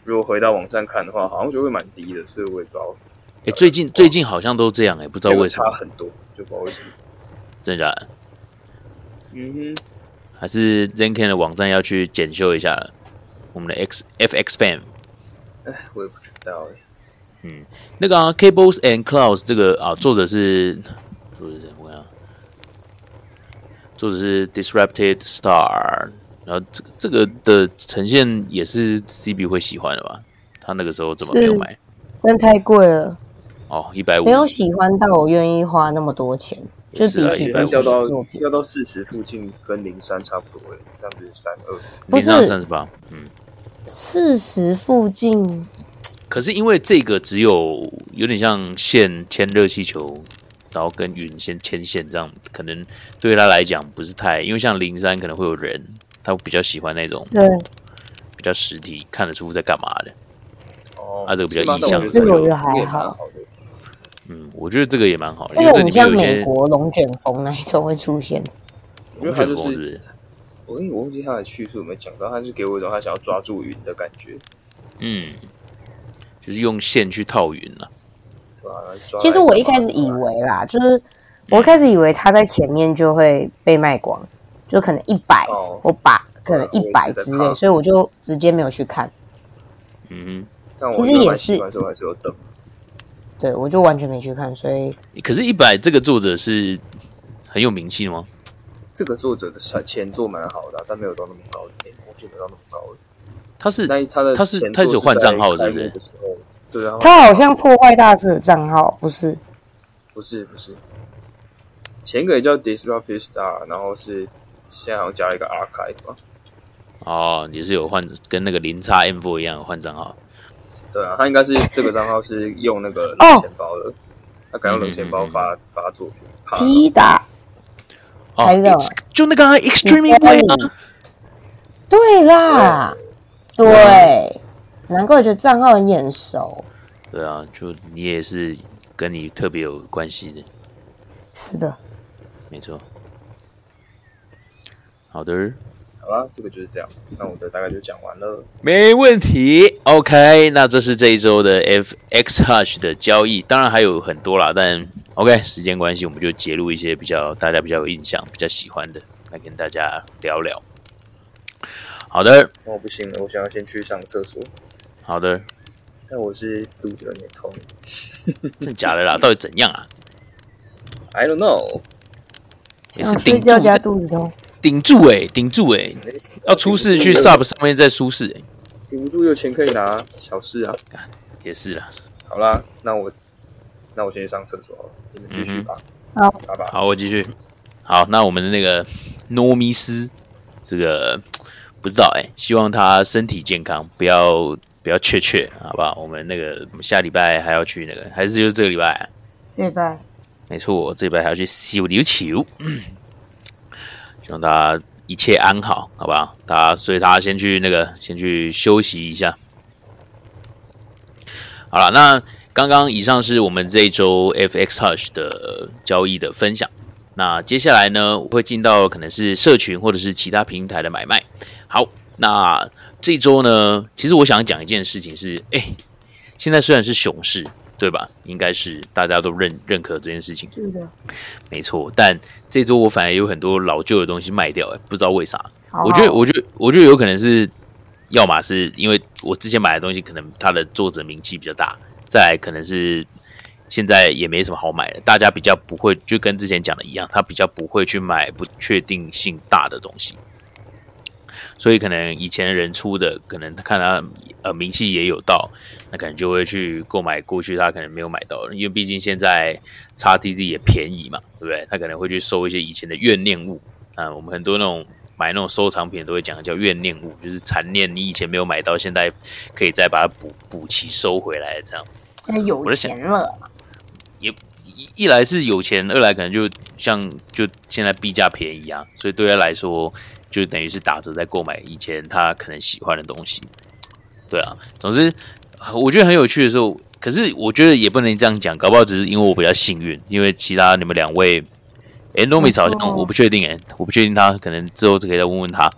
B: 如果回到网站看的话，好像就会蛮低的，所以我也不知道。
A: 哎，最近最近好像都这样，哎，不知道为什么
B: 差很多，就不知道为什么。
A: 真的？
B: 嗯哼，
A: 还是 znk 的网站要去检修一下我们的 X FX Fan。
B: 哎，我也不知道哎。
A: 嗯，那个啊 Cables and Clouds 这个啊，作者是作者是。作者是 Disrupted Star，然后这个这个的呈现也是 CB 会喜欢的吧？他那个时候怎么没有买？
C: 但太贵了。
A: 哦，一百五。
C: 没有喜欢到我愿意花那么多钱，就是比起
B: 掉到要到四十附近，跟零三差不多诶，这样子三二。
A: 零三三十八，嗯，
C: 四十附近。
A: 可是因为这个只有有点像线牵热气球。然后跟云先牵线，这样可能对他来讲不是太，因为像零三可能会有人，他比较喜欢那种
C: 对
A: 比较实体看得出在干嘛的。
B: 哦，
A: 他这个比较意象，
C: 这个我觉得还好。
A: 嗯，我觉得这个也蛮好的，
C: 因为很像美国龙卷风那一种会出现。
B: 龙卷风是，我我忘记他的叙述有没有讲到，他是给我一种他想要抓住云的感觉。
A: 嗯，就是用线去套云了。
C: 其实我一开始以为啦，就是我一开始以为他在前面就会被卖光，就可能一百我把可能一百之类，所以我就直接没有去看。
A: 嗯，
B: 但
C: 其实也是，
B: 还是有等。
C: 对我就完全没去看，所以
A: 可是，一百这个作者是很有名气的吗？
B: 这个作者的前作蛮好的，但没有到那么高的点，我觉得到那么高的。
A: 他是
B: 他的
A: 他是他是换账号是不是？
B: 对啊，
C: 他好像破坏大师的账号，不是？
B: 不是不是，前一个也叫 Disruptive Star，然后是现在好像加了一个 Archive 吧？
A: 哦，也是有换跟那个零叉 M Four 一样换账号。
B: 对啊，他应该是这个账号是用那个冷钱包的，他改用冷钱包发发作品。
C: 击打，
A: 还有就那个 Extreme Way 啊，
C: 对啦，对，难怪我觉得账号很眼熟。
A: 对啊，就你也是跟你特别有关系的。
C: 是的，
A: 没错。好的。
B: 好了，这个就是这样。那我的大概就讲完了，
A: 没问题。OK，那这是这一周的 FX Hush 的交易，当然还有很多啦，但 OK，时间关系，我们就揭露一些比较大家比较有印象、比较喜欢的，来跟大家聊聊。好的，那
B: 我不行了，我想要先去上厕所。
A: 好的，
B: 但我是肚子有点痛，[LAUGHS]
A: 真假的啦？到底怎样啊
B: ？I don't know，
A: 也是顶住
C: 加肚子痛。
A: 顶住哎，顶住哎！要出事去 Sub 上面再舒适哎，
B: 顶不住有钱可以拿，小事啊，
A: 也是啦。
B: 好啦，那我那我先去上厕所，你们继续吧。
C: 好，
B: 好吧。
A: 好，我继续。好，那我们的那个诺米斯，这个不知道哎，希望他身体健康，不要不要缺缺，好不好？我们那个下礼拜还要去那个，还是就是这个礼拜？
C: 这礼拜。
A: 没错，这礼拜还要去修琉球。希望大家一切安好，好不好？大家，所以他先去那个，先去休息一下。好了，那刚刚以上是我们这一周 FX Hush 的交易的分享。那接下来呢，我会进到可能是社群或者是其他平台的买卖。好，那这周呢，其实我想讲一件事情是，哎，现在虽然是熊市。对吧？应该是大家都认认可这件事情。
C: 是的，
A: 没错。但这周我反而有很多老旧的东西卖掉，哎，不知道为啥。我觉得，我觉得，我觉得有可能是，要么是因为我之前买的东西，可能它的作者名气比较大；再可能是现在也没什么好买的，大家比较不会，就跟之前讲的一样，他比较不会去买不确定性大的东西。所以可能以前人出的，可能他看他呃名气也有到，那可能就会去购买过去他可能没有买到的，因为毕竟现在叉 T Z 也便宜嘛，对不对？他可能会去收一些以前的怨念物啊。我们很多那种买那种收藏品都会讲叫怨念物，就是残念你以前没有买到，现在可以再把它补补齐收回来这样。
C: 有钱了，
A: 也一一来是有钱，二来可能就像就现在币价便宜啊，所以对他来说。就等于是打折在购买以前他可能喜欢的东西，对啊。总之，我觉得很有趣的时候，可是我觉得也不能这样讲，搞不好只是因为我比较幸运，因为其他你们两位，哎，糯米好像我不确定，哎，我不确定他可能之后就可以再问问他，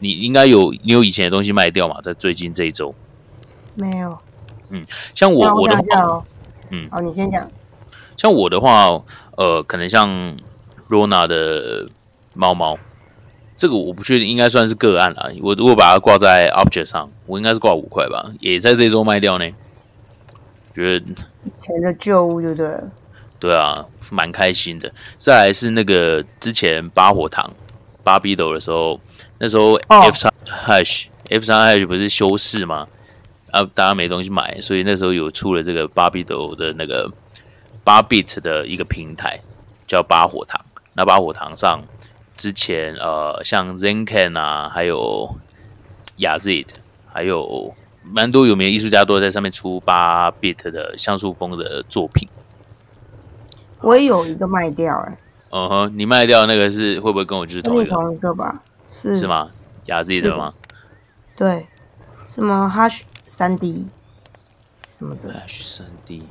A: 你应该有你有以前的东西卖掉嘛？在最近这一周，
C: 没有。
A: 嗯，像我我的
C: 话，嗯，哦，你先讲。
A: 像我的话，呃，可能像 Rona 的猫猫。这个我不确定，应该算是个案啦。我如果把它挂在 Object 上，我应该是挂五块吧，也在这周卖掉呢。觉得以
C: 前的旧物就对了。
A: 对啊，蛮开心的。再来是那个之前八火堂八 B 斗的时候，那时候 F 三 Hash F 三 Hash 不是修饰吗？啊，大家没东西买，所以那时候有出了这个八 B 斗的那个八 bit 的一个平台，叫八火堂。那八火堂上。之前呃，像 Zenken 啊，还有 Yazid，还有蛮多有名的艺术家都在上面出八 bit 的像素风的作品。
C: 我也有一个卖掉哎。
A: 嗯哼，你卖掉那个是会不会跟我就是同一个？
C: 同一个吧？是
A: 是吗？Yazid 的吗？
C: 对，什么 Hash 三 D 什么的
A: ？Hash 三 D。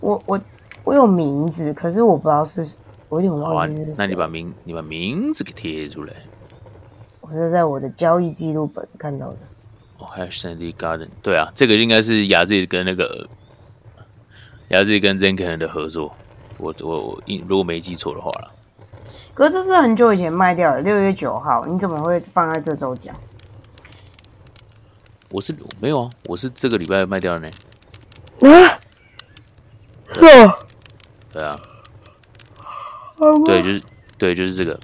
C: 我我我有名字，可是我不知道是。我有点忘记是
A: 那你把名你把名字给贴出来。
C: 我是在我的交易记录本看到的。
A: 哦，还有 Sandy Garden，对啊，这个应该是雅致跟那个雅致跟 Zenken 的合作。我我我，如果没记错的话了。
C: 可是这是很久以前卖掉的，六月九号，你怎么会放在这周讲？
A: 我是没有啊，我是这个礼拜卖掉的呢。
C: 啊？对，
A: 对啊，对，就是对，就是这个。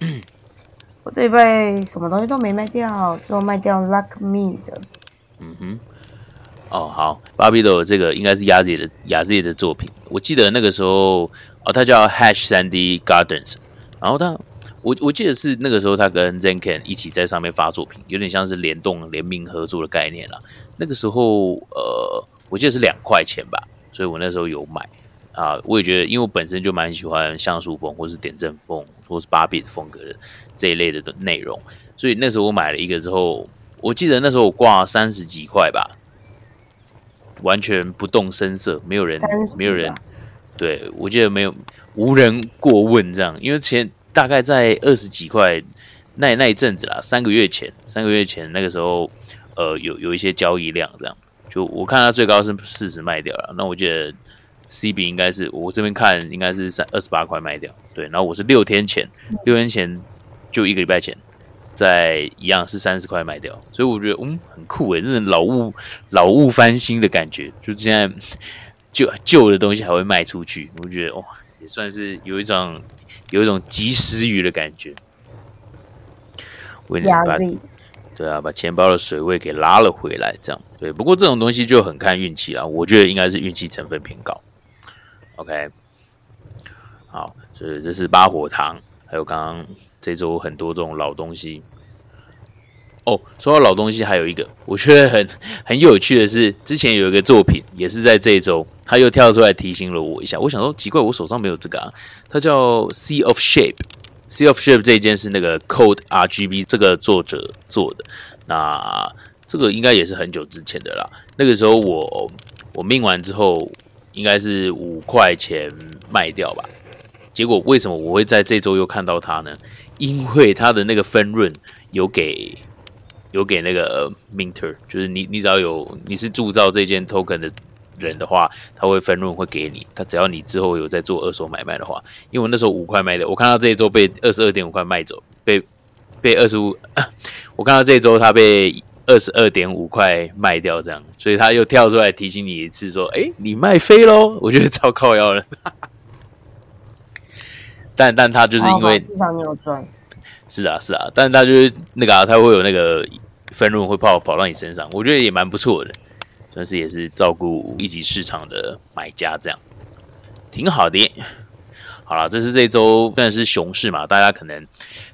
A: [COUGHS]
C: 我这一辈什么东西都没卖掉，就卖掉 Luck Me 的。
A: 嗯哼，哦好，芭比的这个应该是雅姐的雅姐的作品。我记得那个时候哦，他叫 Hash 三 D Gardens，然后他我我记得是那个时候他跟 Zenken 一起在上面发作品，有点像是联动联名合作的概念啦。那个时候呃，我记得是两块钱吧，所以我那时候有买啊。我也觉得，因为我本身就蛮喜欢像素风或是点阵风或是芭比的风格的。这一类的的内容，所以那时候我买了一个之后，我记得那时候我挂三十几块吧，完全不动声色，没有人，没有人，对我记得没有无人过问这样，因为前大概在二十几块那那一阵子啦，三个月前，三个月前那个时候，呃，有有一些交易量这样，就我看它最高是四十卖掉了，那我记得 C B 应该是我这边看应该是三二十八块卖掉，对，然后我是六天前，六天前。就一个礼拜前，在一样是三十块卖掉，所以我觉得嗯很酷诶，这种老物老物翻新的感觉，就现在旧旧的东西还会卖出去，我觉得哇也算是有一种有一种及时雨的感觉。为你把对啊，把钱包的水位给拉了回来，这样对。不过这种东西就很看运气啦，我觉得应该是运气成分偏高。OK，好，所以这是八火堂，还有刚刚。这周很多这种老东西哦。说到老东西，还有一个我觉得很很有趣的是，之前有一个作品也是在这一周，他又跳出来提醒了我一下。我想说奇怪，我手上没有这个啊。它叫《Sea of Shape》，《Sea of Shape》这一件是那个 Code RGB 这个作者做的。那这个应该也是很久之前的啦。那个时候我我命完之后，应该是五块钱卖掉吧。结果为什么我会在这周又看到它呢？因为它的那个分润有给有给那个 Minter，就是你你只要有你是铸造这件 token 的人的话，他会分润会给你。他只要你之后有在做二手买卖的话，因为我那时候五块卖的，我看到这一周被二十二点五块卖走，被被二十五，[LAUGHS] 我看到这一周他被二十二点五块卖掉，这样，所以他又跳出来提醒你一次，说：“哎，你卖飞喽！” [LAUGHS] 我觉得超靠腰了。[LAUGHS] 但但他就是因为是啊是啊，但他就是那个他会有那个分润会跑跑到你身上，我觉得也蛮不错的，算是也是照顾一级市场的买家这样，挺好的。好了，这是这周虽然是熊市嘛，大家可能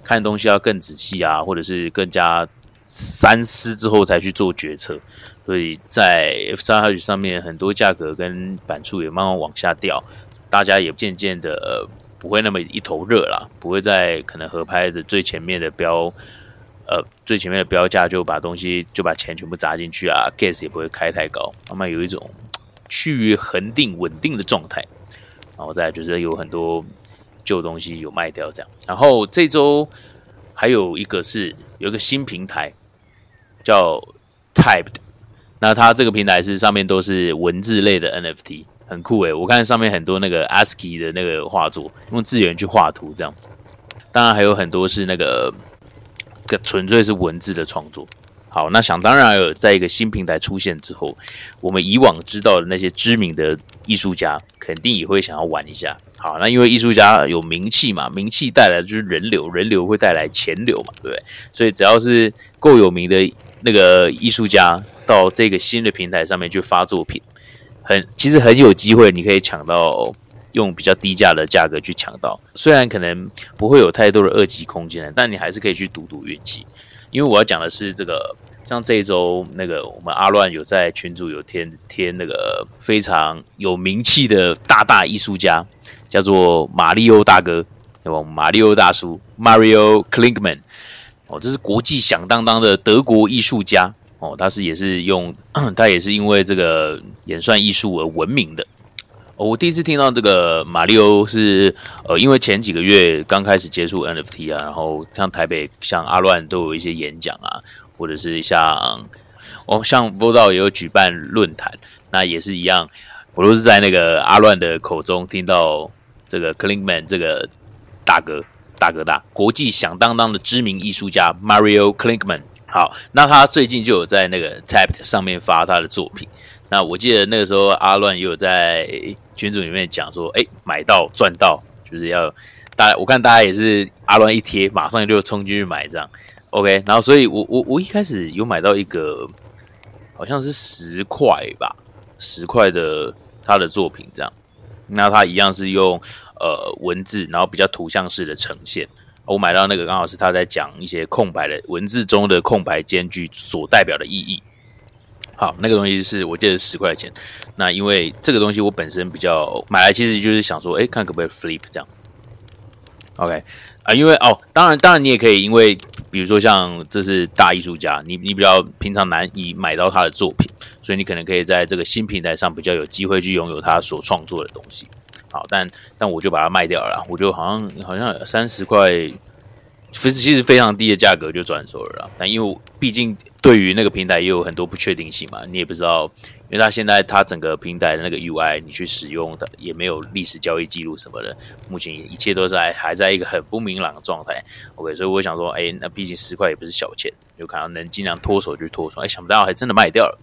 A: 看东西要更仔细啊，或者是更加三思之后才去做决策，所以在 F 三 H 上面很多价格跟板数也慢慢往下掉，大家也渐渐的。不会那么一头热了，不会在可能合拍的最前面的标，呃，最前面的标价就把东西就把钱全部砸进去啊，gas 也不会开太高，慢慢有一种趋于恒定稳定的状态，然后再就是有很多旧东西有卖掉这样，然后这周还有一个是有一个新平台叫 Typed，那它这个平台是上面都是文字类的 NFT。很酷诶，我看上面很多那个 ASCII 的那个画作，用字源去画图这样。当然还有很多是那个，纯粹是文字的创作。好，那想当然有，在一个新平台出现之后，我们以往知道的那些知名的艺术家，肯定也会想要玩一下。好，那因为艺术家有名气嘛，名气带来的就是人流，人流会带来钱流嘛，对不对？所以只要是够有名的那个艺术家，到这个新的平台上面去发作品。很其实很有机会，你可以抢到用比较低价的价格去抢到，虽然可能不会有太多的二级空间，但你还是可以去赌赌运气。因为我要讲的是这个，像这一周那个我们阿乱有在群组有添添那个非常有名气的大大艺术家，叫做马里欧大哥，对吧？马里欧大叔 Mario Klinkman，哦，这是国际响当当的德国艺术家。哦，他是也是用，[CLEARS THROAT] 他也是因为这个演算艺术而闻名的。哦，我第一次听到这个马里欧是，呃，因为前几个月刚开始接触 NFT 啊，然后像台北像阿乱都有一些演讲啊，或者是像哦像 v o d a 也有举办论坛，那也是一样，我都是在那个阿乱的口中听到这个 Klinkman 这个大哥大哥大国际响当当的知名艺术家 Mario Klinkman。好，那他最近就有在那个 Tap 上面发他的作品。那我记得那个时候阿乱也有在群组里面讲说，哎，买到赚到，就是要大，我看大家也是阿乱一贴，马上就冲进去买这样。OK，然后所以我我我一开始有买到一个，好像是十块吧，十块的他的作品这样。那他一样是用呃文字，然后比较图像式的呈现。我买到那个刚好是他在讲一些空白的文字中的空白间距所代表的意义。好，那个东西是我记得十块钱。那因为这个东西我本身比较买来，其实就是想说，哎，看可不可以 flip 这样。OK 啊，因为哦，当然，当然你也可以，因为比如说像这是大艺术家，你你比较平常难以买到他的作品，所以你可能可以在这个新平台上比较有机会去拥有他所创作的东西。好，但但我就把它卖掉了，我就好像好像三十块，非其实非常低的价格就转手了。但因为毕竟。对于那个平台也有很多不确定性嘛，你也不知道，因为它现在它整个平台的那个 UI 你去使用的也没有历史交易记录什么的，目前一切都在还在一个很不明朗的状态。OK，所以我想说，哎，那毕竟十块也不是小钱，有可能能尽量脱手就脱手。哎，想不到还真的卖掉了。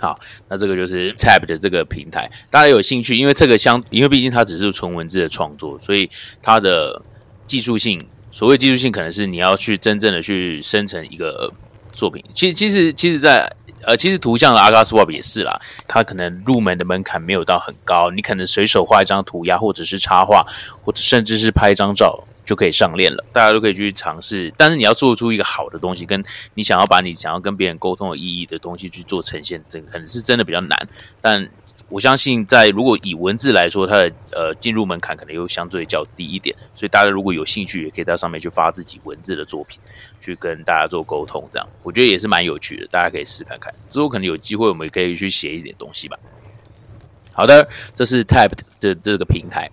A: 好，那这个就是 Tab 的这个平台，大家有兴趣，因为这个相，因为毕竟它只是纯文字的创作，所以它的技术性，所谓技术性，可能是你要去真正的去生成一个。作品其实其实其实，在呃，其实图像的 a g a Swap 也是啦，它可能入门的门槛没有到很高，你可能随手画一张涂鸦，或者是插画，或者甚至是拍一张照就可以上链了，大家都可以去尝试。但是你要做出一个好的东西，跟你想要把你想要跟别人沟通有意义的东西去做呈现，这可能是真的比较难。但我相信，在如果以文字来说，它的呃进入门槛可能又相对较低一点，所以大家如果有兴趣，也可以在上面去发自己文字的作品，去跟大家做沟通，这样我觉得也是蛮有趣的，大家可以试看看。之后可能有机会，我们也可以去写一点东西吧。好的，这是 Type 的这个平台。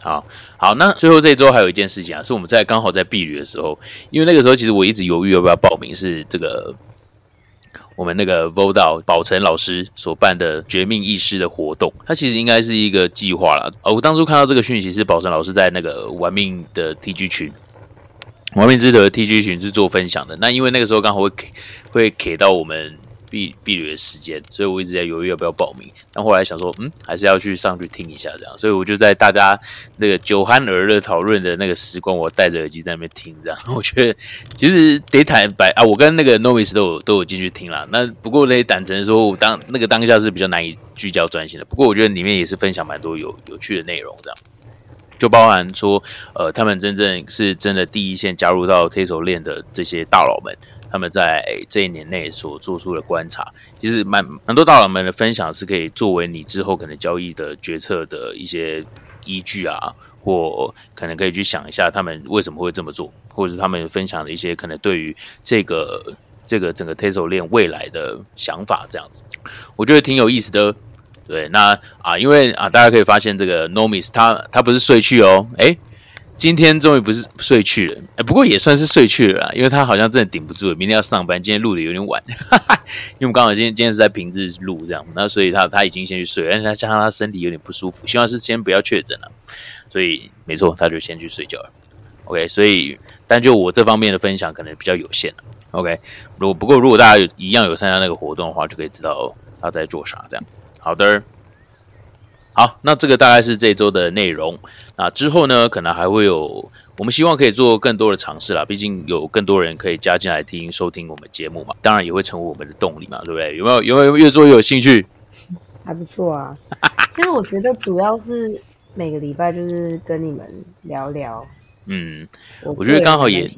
A: 好好，那最后这一周还有一件事情啊，是我们在刚好在避旅的时候，因为那个时候其实我一直犹豫要不要报名，是这个。我们那个 Vodal 宝成老师所办的绝命意识的活动，它其实应该是一个计划了。哦，我当初看到这个讯息是宝成老师在那个玩命的 TG 群，玩命之德 TG 群是做分享的。那因为那个时候刚好会给会给到我们。避避旅的时间，所以我一直在犹豫要不要报名。但后来想说，嗯，还是要去上去听一下这样。所以我就在大家那个酒酣耳热讨论的那个时光，我戴着耳机在那边听这样。[LAUGHS] 我觉得其实得坦白啊，我跟那个 Novice 都有都有进去听了。那不过那胆诚说，我当那个当下是比较难以聚焦专心的。不过我觉得里面也是分享蛮多有有趣的内容这样，就包含说，呃，他们真正是真的第一线加入到 t e s o 链的这些大佬们。他们在这一年内所做出的观察，其实蛮蛮多大佬们的分享是可以作为你之后可能交易的决策的一些依据啊，或可能可以去想一下他们为什么会这么做，或者是他们分享的一些可能对于这个这个整个 t e s l 链未来的想法这样子，我觉得挺有意思的。对，那啊，因为啊，大家可以发现这个 Nomis 他他不是睡去哦，哎。今天终于不是睡去了，哎，不过也算是睡去了啦，因为他好像真的顶不住了，明天要上班。今天录的有点晚，哈 [LAUGHS] 哈因为我们刚好今天今天是在平日录这样，那所以他他已经先去睡，但是他加上他身体有点不舒服，希望是先不要确诊了，所以没错，他就先去睡觉了。OK，所以但就我这方面的分享可能比较有限了。OK，如果不过如果大家有一样有参加那个活动的话，就可以知道他在做啥这样。好的。好，那这个大概是这周的内容。那之后呢，可能还会有，我们希望可以做更多的尝试啦。毕竟有更多人可以加进来听、收听我们节目嘛，当然也会成为我们的动力嘛，对不对？有没有？有没有越做越有兴趣？
C: 还不错啊。其实我觉得主要是每个礼拜就是跟你们聊聊。
A: 嗯，我觉得刚好也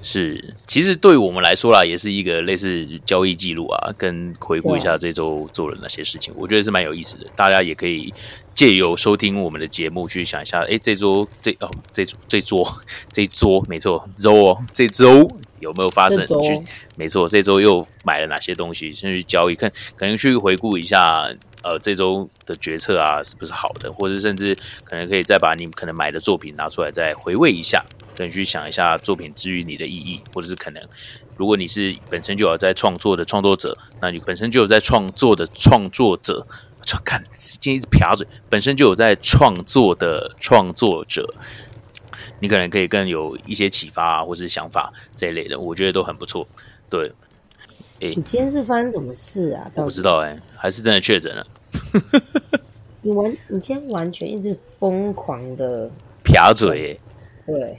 A: 是，其实对我们来说啦，也是一个类似交易记录啊，跟回顾一下这周做了哪些事情，我觉得是蛮有意思的。大家也可以借由收听我们的节目，去想一下，哎，这周这哦，这这桌这桌没错，周哦，这周有没有发生？去没错，这周又买了哪些东西？先去交易，看可能去回顾一下。呃，这周的决策啊，是不是好的？或者甚至可能可以再把你可能买的作品拿出来，再回味一下，可能去想一下作品之于你的意义，或者是可能，如果你是本身就有在创作的创作者，那你本身就有在创作的创作者，[LAUGHS] 看今天一直撇嘴，本身就有在创作的创作者，你可能可以更有一些启发啊，或是想法这一类的，我觉得都很不错。对，
C: 哎，你今天是发生什么事啊？
A: 我不知道哎，还是真的确诊了？[LAUGHS]
C: 你完，你今天完全一直疯狂的
A: 撇嘴，
C: 对，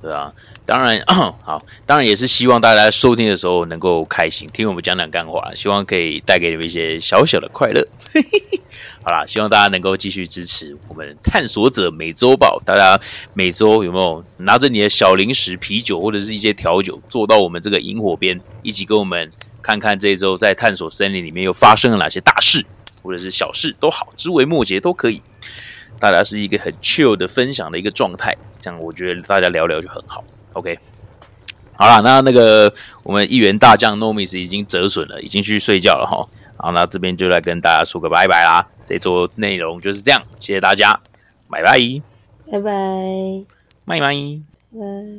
A: 对啊，当然 [COUGHS] 好，当然也是希望大家收听的时候能够开心，听我们讲讲干话，希望可以带给你们一些小小的快乐。[LAUGHS] 好啦，希望大家能够继续支持我们探索者每周报。大家每周有没有拿着你的小零食、啤酒或者是一些调酒，坐到我们这个萤火边，一起跟我们看看这一周在探索森林里面又发生了哪些大事，或者是小事都好，枝微末节都可以。大家是一个很 chill 的分享的一个状态，这样我觉得大家聊聊就很好。OK，好了，那那个我们一员大将 Nomis 已经折损了，已经去睡觉了哈。好，那这边就来跟大家说个拜拜啦。这周内容就是这样，谢谢大家，拜拜，
C: 拜拜，
A: 拜拜，
C: 拜。